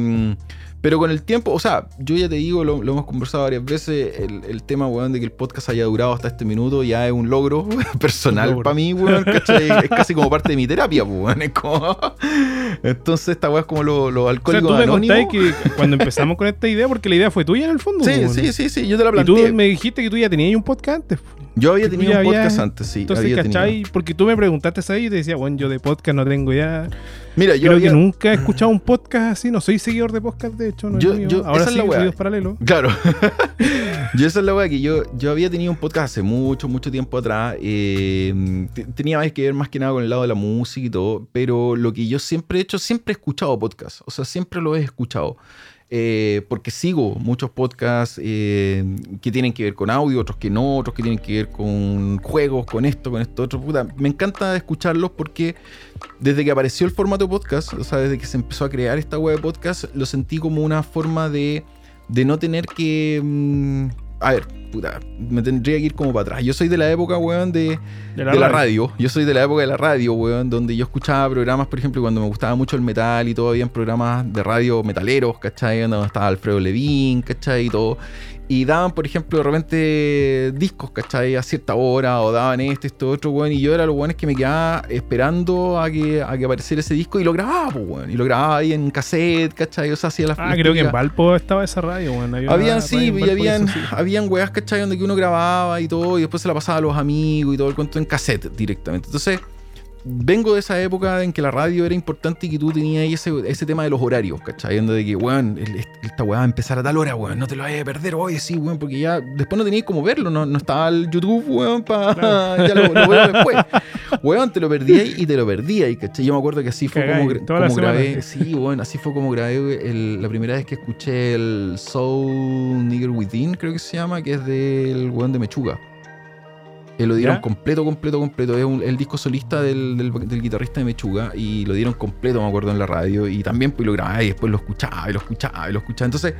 pero con el tiempo, o sea, yo ya te digo, lo, lo hemos conversado varias veces, el, el tema, weón, de que el podcast haya durado hasta este minuto ya es un logro personal para mí, weón, ¿cachai? Es casi como parte de mi terapia, pues, weón, es como... Entonces esta weá es como los lo O sea, alcohólicos tú me que cuando empezamos con esta idea, porque la idea fue tuya en el fondo. Sí, weón. sí, sí, sí, yo te la Y tú planteé. me dijiste que tú ya tenías un podcast antes. Yo había tenido un habías- podcast antes, sí. Entonces, había ¿cachai? tenido. Porque tú me preguntaste ahí y te decía, bueno, yo de podcast no tengo ya. Mira, yo Creo había... que nunca he escuchado un podcast así. No soy seguidor de podcast, de hecho. No es Yo- mío. yo- Ahora esa es sí, la paralelos. Claro. yo esa es la weá que yo, yo había tenido un podcast hace mucho, mucho tiempo atrás. eh, te- tenía más que ver más que nada con el lado de la música y todo. Pero lo que yo siempre he hecho, siempre he escuchado podcasts. O sea, siempre lo he escuchado. Eh, porque sigo muchos podcasts eh, que tienen que ver con audio, otros que no, otros que tienen que ver con juegos, con esto, con esto, otro. Me encanta escucharlos porque desde que apareció el formato podcast, o sea, desde que se empezó a crear esta web de podcast, lo sentí como una forma de, de no tener que. mm, a ver, puta, me tendría que ir como para atrás. Yo soy de la época, weón, de, De de la radio. Yo soy de la época de la radio, weón, donde yo escuchaba programas, por ejemplo, cuando me gustaba mucho el metal y todo, habían programas de radio metaleros, ¿cachai? Donde estaba Alfredo Levin, ¿cachai? Y todo. Y daban, por ejemplo, de repente discos, ¿cachai? A cierta hora, o daban este, esto, otro, weón. Y yo era los weones que me quedaba esperando a que, a que apareciera ese disco y lo grababa, pues, weón. Y lo grababa ahí en cassette, ¿cachai? O sea, hacía las Ah, las creo que en Valpo estaba esa radio, bueno. había habían, sí, y habían, eso sí. habían weas, ¿cachai? Donde que uno grababa y todo, y después se la pasaba a los amigos y todo el cuento en cassette directamente. Entonces, vengo de esa época en que la radio era importante y que tú tenías ahí ese, ese tema de los horarios, ¿cachai? De que, weón, esta weá va a empezar a tal hora, weón, no te lo vayas a perder, oye, sí, weón, porque ya después no tenías como verlo, no, no estaba el YouTube, weón, para. Ya lo, lo veo después. Weón, te lo perdí y te lo perdí, ¿cachai? Yo me acuerdo que así fue como, grabé. Sí, weón, así fue como grabé el- la primera vez que escuché el Soul Nigger Within, creo que se llama, que es del weón de Mechuga. Que lo dieron ¿Ya? completo, completo, completo. Es un- el disco solista del, del- del guitarrista de Mechuga y lo dieron completo, me acuerdo, en la radio. Y también pues lo grababa y después lo escuchaba y lo escuchaba y lo escuchaba. Entonces,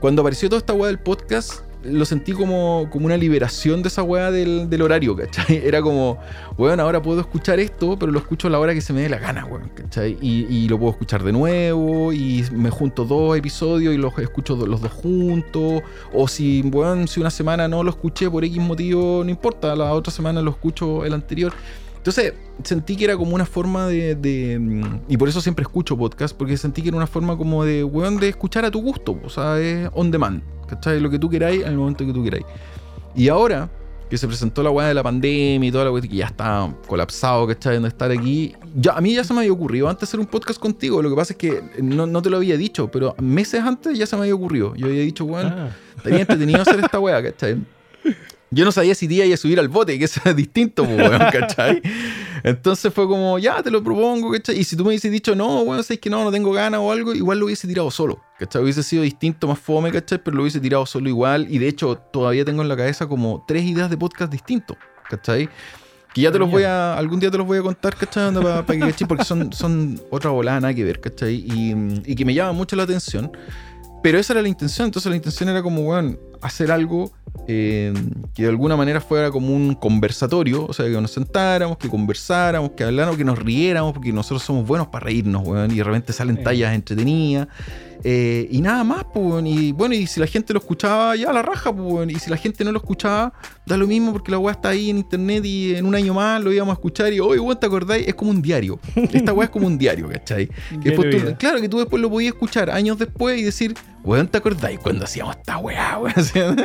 cuando apareció toda esta weá del podcast, lo sentí como, como una liberación de esa weá del, del horario, ¿cachai? Era como, weón, ahora puedo escuchar esto, pero lo escucho a la hora que se me dé la gana, weón, ¿cachai? Y, y lo puedo escuchar de nuevo, y me junto dos episodios y los escucho los dos juntos. O si, weón, si una semana no lo escuché por X motivo, no importa, la otra semana lo escucho el anterior. Entonces sentí que era como una forma de, de, mm, Y por eso siempre escucho podcast, porque sentí que era una forma como de, weón, de escuchar a tu gusto. O sea, es on demand. ¿Cachai? Lo que tú queráis el momento que tú queráis. Y ahora que se presentó la weá de la pandemia y toda la weá, que ya está colapsado, ¿cachai? De estar aquí. Ya, a mí ya se me había ocurrido antes hacer un podcast contigo. Lo que pasa es que no, no te lo había dicho, pero meses antes ya se me había ocurrido. Yo había dicho, weón, Ah, Estaría entretenido hacer esta weá, ¿cachai? Yo no sabía si te iba a subir al bote, que eso es distinto, pues, weón, ¿cachai? Entonces fue como, ya, te lo propongo, ¿cachai? Y si tú me hubieses dicho, no, weón, sé que no, no tengo ganas o algo, igual lo hubiese tirado solo, ¿cachai? Hubiese sido distinto, más fome, ¿cachai? Pero lo hubiese tirado solo igual. Y de hecho, todavía tengo en la cabeza como tres ideas de podcast distintos, ¿cachai? Que ya te los voy a, algún día te los voy a contar, ¿cachai? Para que cachai, porque son, son otra volada, nada que ver, ¿cachai? Y, y que me llama mucho la atención. Pero esa era la intención, entonces la intención era como, weón, hacer algo eh, que de alguna manera fuera como un conversatorio, o sea, que nos sentáramos, que conversáramos, que habláramos, que nos riéramos, porque nosotros somos buenos para reírnos, weón, y de repente salen Sí. tallas entretenidas. eh, y nada más, pues, y bueno, y si la gente lo escuchaba, ya la raja, pues, weón, y si la gente no lo escuchaba, da lo mismo porque la weá está ahí en internet y en un año más lo íbamos a escuchar y, oye, weón, ¿te acordáis? Es como un diario. Esta weá es como un diario, ¿cachai? Que después diario tú- vida. claro, que tú después lo podías escuchar años después y decir, weón, ¿te acordáis cuando hacíamos esta weá, weón?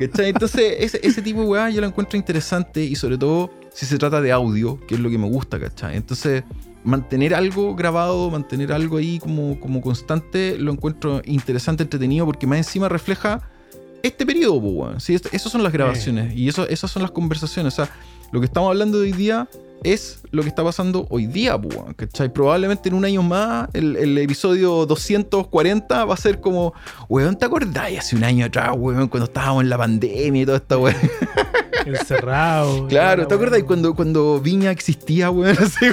Entonces, ese, ese tipo de weá yo lo encuentro interesante y sobre todo si se trata de audio, que es lo que me gusta, ¿cachai? Entonces, mantener algo grabado, mantener algo ahí como, como constante, lo encuentro interesante, entretenido, porque más encima refleja este periodo, weón. Sí, esas son las grabaciones y eso, esas son las conversaciones. O sea, lo que estamos hablando de hoy día es lo que está pasando hoy día, weón, ¿cachai? Probablemente en un año más, el, el episodio 240 va a ser como, weón, ¿te acordás hace un año atrás, weón, cuando estábamos en la pandemia y toda esta weón? encerrado. Claro, ¿te weá. cuando, cuando Viña existía, weón? Así,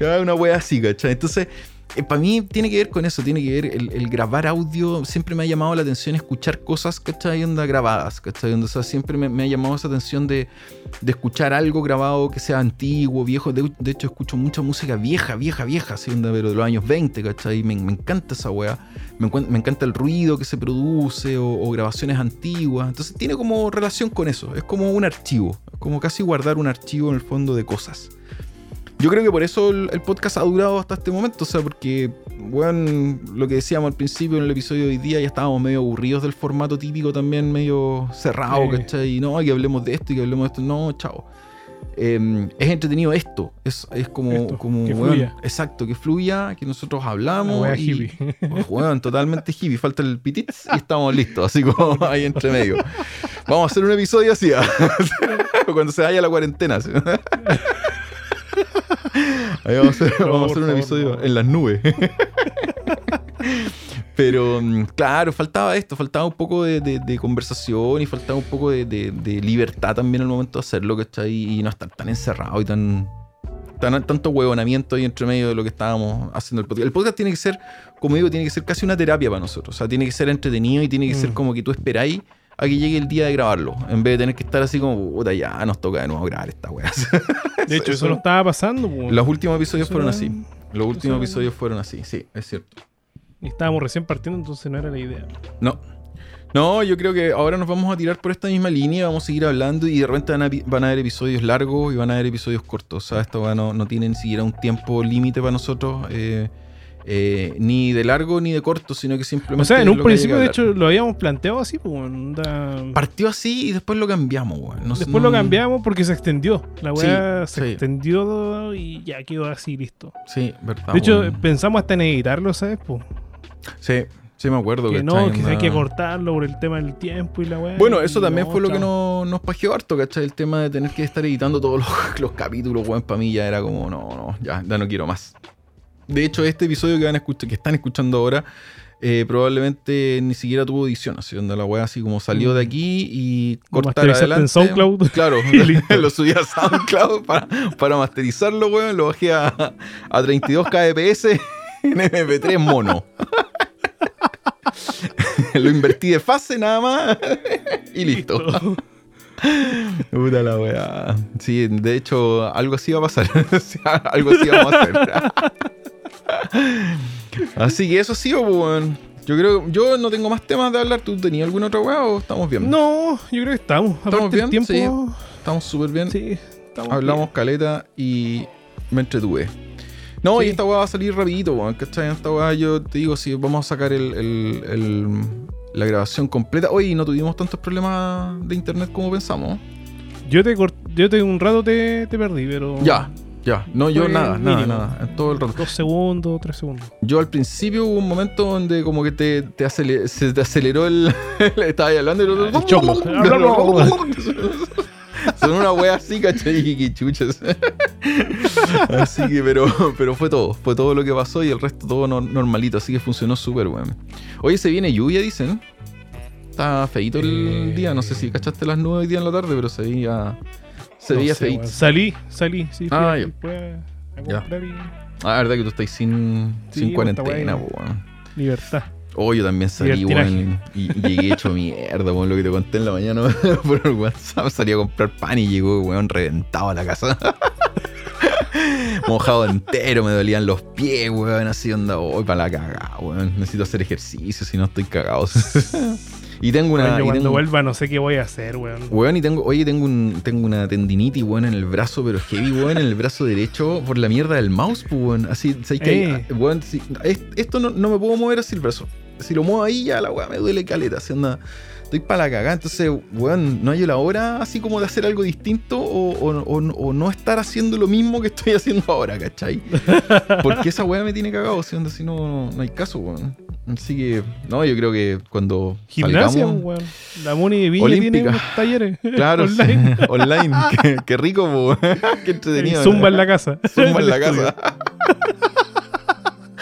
weón. Una wea así, ¿cachai? Entonces, para mí tiene que ver con eso, tiene que ver el, grabar audio. Siempre me ha llamado la atención escuchar cosas. Onda grabadas, ¿cachai? Onda, o sea, siempre me, ha llamado esa atención de, escuchar algo grabado que sea antiguo, viejo. De, hecho, escucho mucha música vieja, vieja, vieja, así, pero de los años 20, ¿cachai? Me, me encanta esa wea. Me, encanta el ruido que se produce o, o grabaciones antiguas. Entonces tiene como relación con eso. Es como un archivo. Como casi guardar un archivo en el fondo de cosas. Yo creo que por eso el, el podcast ha durado hasta este momento. O sea, porque, bueno, lo que decíamos al principio en el episodio de hoy día, ya estábamos medio aburridos del formato típico también, medio cerrado, Sí. ¿cachai? Y no, que hablemos de esto y que hablemos de esto. No, chao. Eh, es entretenido esto. Es, es como, Esto, como que weón, fluya. exacto, que fluya, que nosotros La hablamos. y, hippie. pues, weón, totalmente hippie. Falta el pitits y estamos listos, así como ahí entre medio. Vamos a hacer un episodio así, cuando se vaya la cuarentena. Ahí vamos a hacer, No, vamos a por hacer un favor, episodio no. en las nubes. Pero mm, claro, faltaba esto, faltaba un poco de, de- de conversación y faltaba un poco de, libertad también al momento de hacerlo, ¿cachai? Y no estar tan encerrado y tan, tan tanto huevonamiento ahí entre medio de lo que estábamos haciendo el podcast. El podcast tiene que ser, como digo, tiene que ser casi una terapia para nosotros. O sea, tiene que ser entretenido y tiene que ser Mm. como que tú esperáis a que llegue el día de grabarlo. En vez de tener que estar así como, puta, ya nos toca de nuevo grabar esta wea. De hecho, eso no estaba pasando. Los últimos episodios Eso fueron era- así. Los últimos era- episodios fueron así, sí, es cierto. Y estábamos recién partiendo, entonces no era la idea. No. No, yo creo que ahora nos vamos a tirar por esta misma línea, vamos a seguir hablando y de repente van a, van a haber episodios largos y van a haber episodios cortos. O sea, esto no, no tiene ni siquiera un tiempo límite para nosotros, eh, eh, ni de largo ni de corto, sino que simplemente. O sea, en un principio, de hecho, lo habíamos planteado así, pues, onda- Partió así y después lo cambiamos, weón. No Después lo cambiamos porque se extendió. La weá Sí, se sí. extendió y ya quedó así, listo. Sí, verdad. De hecho, weón. pensamos hasta en editarlo, ¿sabes? Pues, sí, sí me acuerdo. que no, que hay que cortarlo por el tema del tiempo y la weá. Bueno, eso también fue lo que nos, nos pajeó harto, ¿cachai? El tema de tener que estar editando todos los, los capítulos, weón, para mí ya era como, no, no, ya, ya no quiero más. De hecho, este episodio que van a escuchar, que están escuchando ahora, eh, probablemente ni siquiera tuvo edición, así donde la weá así como salió de aquí y cortar masterizaste en adelante. SoundCloud. Claro, lo subí a SoundCloud para, para masterizarlo, weón. Lo bajé a, a 32 kbps en MP3 mono. lo invertí de fase nada más y listo. Puta la weá. Sí, de hecho, algo así va a pasar. algo así vamos a hacer. Así que eso sí, pues, weón. Yo creo, yo no tengo más temas de hablar. ¿Tú tenías alguna otra weá o estamos bien? No, yo creo que estamos. ¿Estamos bien? tiempo- Estamos súper bien. Sí, estamos Hablamos caleta y me entretuve. No, Sí. y esta weá va a salir rapidito, weón. ¿Cachai? Esta weá yo te digo, si vamos a sacar el, el- el- la grabación completa. Hoy no tuvimos tantos problemas de internet como pensamos. Yo te yo te un rato te, te perdí, pero. Ya, ya. No, yo nada, nada, nada. En todo el rato. Dos segundos, tres segundos. Yo al principio hubo un momento donde como que te, te acele- se te aceleró el... Estaba ahí hablando y... El choclo. Son una wea así, ¿cachai? Y que chuchas. así que, pero, pero fue todo. Fue todo lo que pasó y el resto todo no- normalito. Así que funcionó súper, weón. Oye, se viene lluvia, dicen. Está feito el Eh. día. No sé si cachaste las nubes hoy día en la tarde, pero se veía... Se No veía sé, feito. Salí, salí, sí. Ah, ya. Ya. y- Ah, verdad que tú estás sin, Sí, sin cuarentena, wea- weón. Libertad. Oh, yo también salí, weón, y y llegué hecho mierda, weón, lo que te conté en la mañana por el WhatsApp. Salí a comprar pan y llegó, weón, reventado a la casa. Mojado entero, me dolían los pies, weón, así onda, voy para la cagada, weón. Necesito hacer ejercicio, si no estoy cagado. y tengo una... Y cuando tengo- vuelva no sé qué voy a hacer, weón. Weón, y tengo, oye, tengo, un, tengo una tendinitis, weón, en el brazo, pero heavy, weón, en el brazo derecho por la mierda del mouse, pues, weón. Así, ¿sabes qué? Eh. Weón, si- es- esto no, no me puedo mover así el brazo. Si lo muevo ahí, ya la weá me duele caleta, así anda. Estoy para la cagada, entonces, weón, no hay la hora así como de hacer algo distinto o, o- o- o no estar haciendo lo mismo que estoy haciendo ahora, ¿cachai? Porque esa weá me tiene cagado, si, onda, si no, no, no hay caso, weón. Así que, no, yo creo que cuando Gimnasia, salgamos-. La Moni de Villa Olímpica. tiene talleres. Claro, online. online. Qué, qué rico, qué entretenido. Zumba en la casa. Zumba en la casa.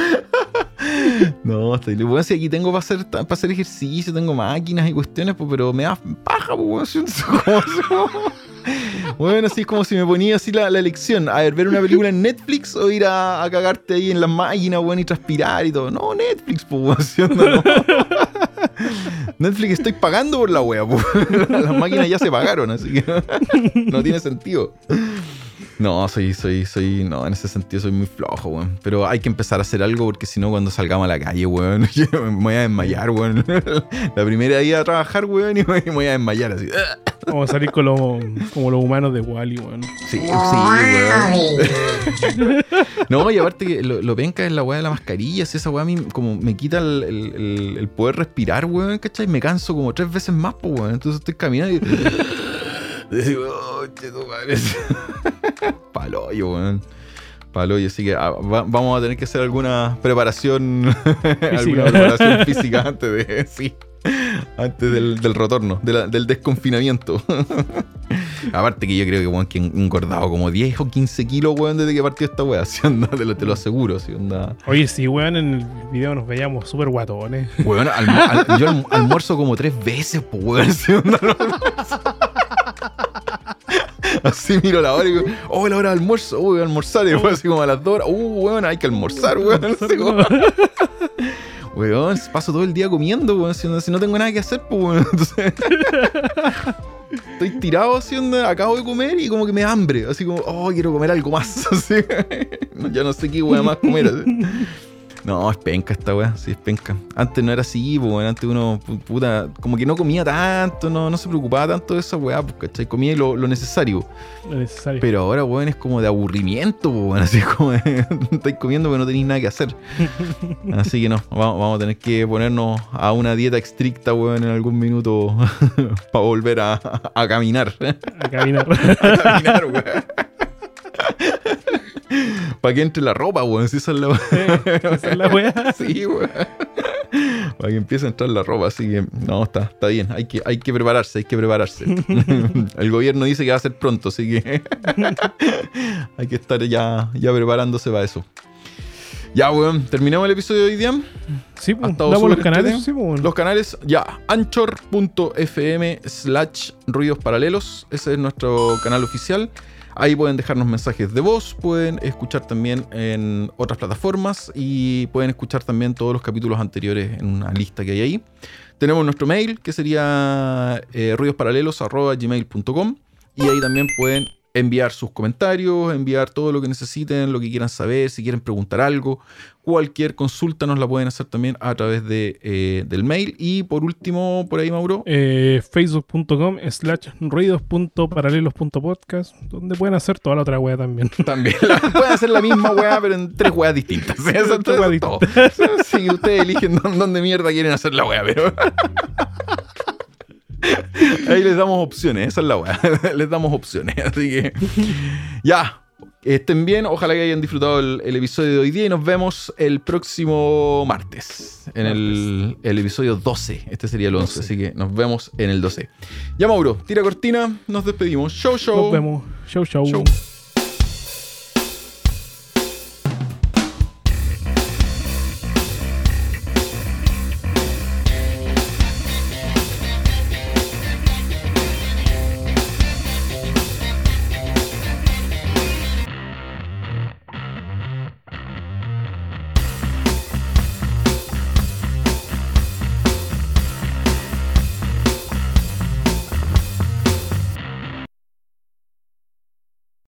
No, estoy bueno, si aquí tengo para hacer, para hacer ejercicio, tengo máquinas y cuestiones, pues, pero me da paja, pues, Bueno, así es como si me ponía así la, la elección. A ver, ver una película en Netflix o ir a, cagarte ahí en las máquinas, weón, y transpirar y todo. No, Netflix, pues. Netflix estoy pagando por la wea, pues. Las máquinas ya se pagaron, así que no tiene sentido. No, soy, soy, soy, no, en ese sentido soy muy flojo, weón. Pero hay que empezar a hacer algo porque si no, cuando salgamos a la calle, weón, yo me voy a desmayar, weón. La primera día a trabajar, weón, y me voy a desmayar así. Vamos a salir con los, como los humanos de Wally, weón. Sí, sí, weón. No, y aparte que lo, lo penca es la weá de la mascarilla. Si esa weá a mí como me quita el, el- el- el poder respirar, weón, ¿cachai? Me canso como tres veces más, pues, weón. Entonces estoy caminando y. Digo, oh, che, tu madre". Paloyo, weón. Paloyo, así que ah, va- vamos a tener que hacer alguna preparación. alguna preparación física antes de. Sí. Antes del, del retorno, de la- del desconfinamiento. Aparte que yo creo que, weón, que engordado como 10 o 15 kilos, weón, desde que partió esta weá. ¿sí onda? Te lo, te lo aseguro, ¿sí onda? Oye, sí, weón, en el video nos veíamos súper guatones. Weón, al- yo alm- almuerzo como tres veces, pues, weón. ¿sí onda? No. Así miro la hora y digo, oh, la hora de almuerzo, uy, voy a almorzar. Y después así como a las dos horas, uh, weón, hay que almorzar, weón. Así como- Weón, paso todo el día comiendo, weón. Si no, si no tengo nada que hacer, pues, weón. Entonces, estoy tirado haciendo, acabo de comer y como que me da hambre. Así como, oh, quiero comer algo más. Así, ya no sé qué weón más comer. así. No, es penca esta weá, sí, es penca. Antes no era así, pues, weón. Antes uno, pu- puta, como que no comía tanto, no, no se preocupaba tanto de esa weá, pues, ¿cachai? Comía lo, lo necesario. Lo necesario. Pero ahora, weón, es como de aburrimiento, weón. Así como estáis comiendo pero no tenéis nada que hacer. Así que no, vamos, vamos a tener que ponernos a una dieta estricta, weón, en algún minuto para volver a, a caminar. A caminar. A caminar, weón. Para que entre la ropa, weón. Si esa es la Esa es la weá. Sí, weón. Para que empiece a entrar la ropa, así que no, está, está bien. Hay que, hay que prepararse, hay que prepararse. El gobierno dice que va a ser pronto, así que hay que estar ya, ya preparándose para eso. Ya, weón, terminamos el episodio de hoy día. Sí, pues, damos los canales. Sí, pues, bueno. Los canales, ya, anchor.fm slash ruidos paralelos. Ese es nuestro canal oficial. Ahí pueden dejarnos mensajes de voz, pueden escuchar también en otras plataformas y pueden escuchar también todos los capítulos anteriores en una lista que hay ahí. Tenemos nuestro mail que sería eh, ruidosparalelos.gmail.com y ahí también pueden enviar sus comentarios, enviar todo lo que necesiten, lo que quieran saber, si quieren preguntar algo, cualquier consulta nos la pueden hacer también a través de, eh, del mail. Y por último, por ahí, Mauro, Eh, Facebook.com slash ruidos.paralelos.podcast, donde pueden hacer toda la otra wea también. también la- pueden hacer la misma weá, pero en tres weas distintas. Eso, eso Tres weas es todo. Sí, ustedes eligen dó- dónde mierda quieren hacer la weá, pero. Ahí les damos opciones, esa es la weá. Les damos opciones. Así que. Ya. Estén bien, ojalá que hayan disfrutado el, el episodio de hoy día y nos vemos el próximo martes, en el, el episodio 12. Este sería el 11, así que nos vemos en el 12. Ya, Mauro, tira cortina, nos despedimos. Show, show. Nos vemos. Show, show. Show.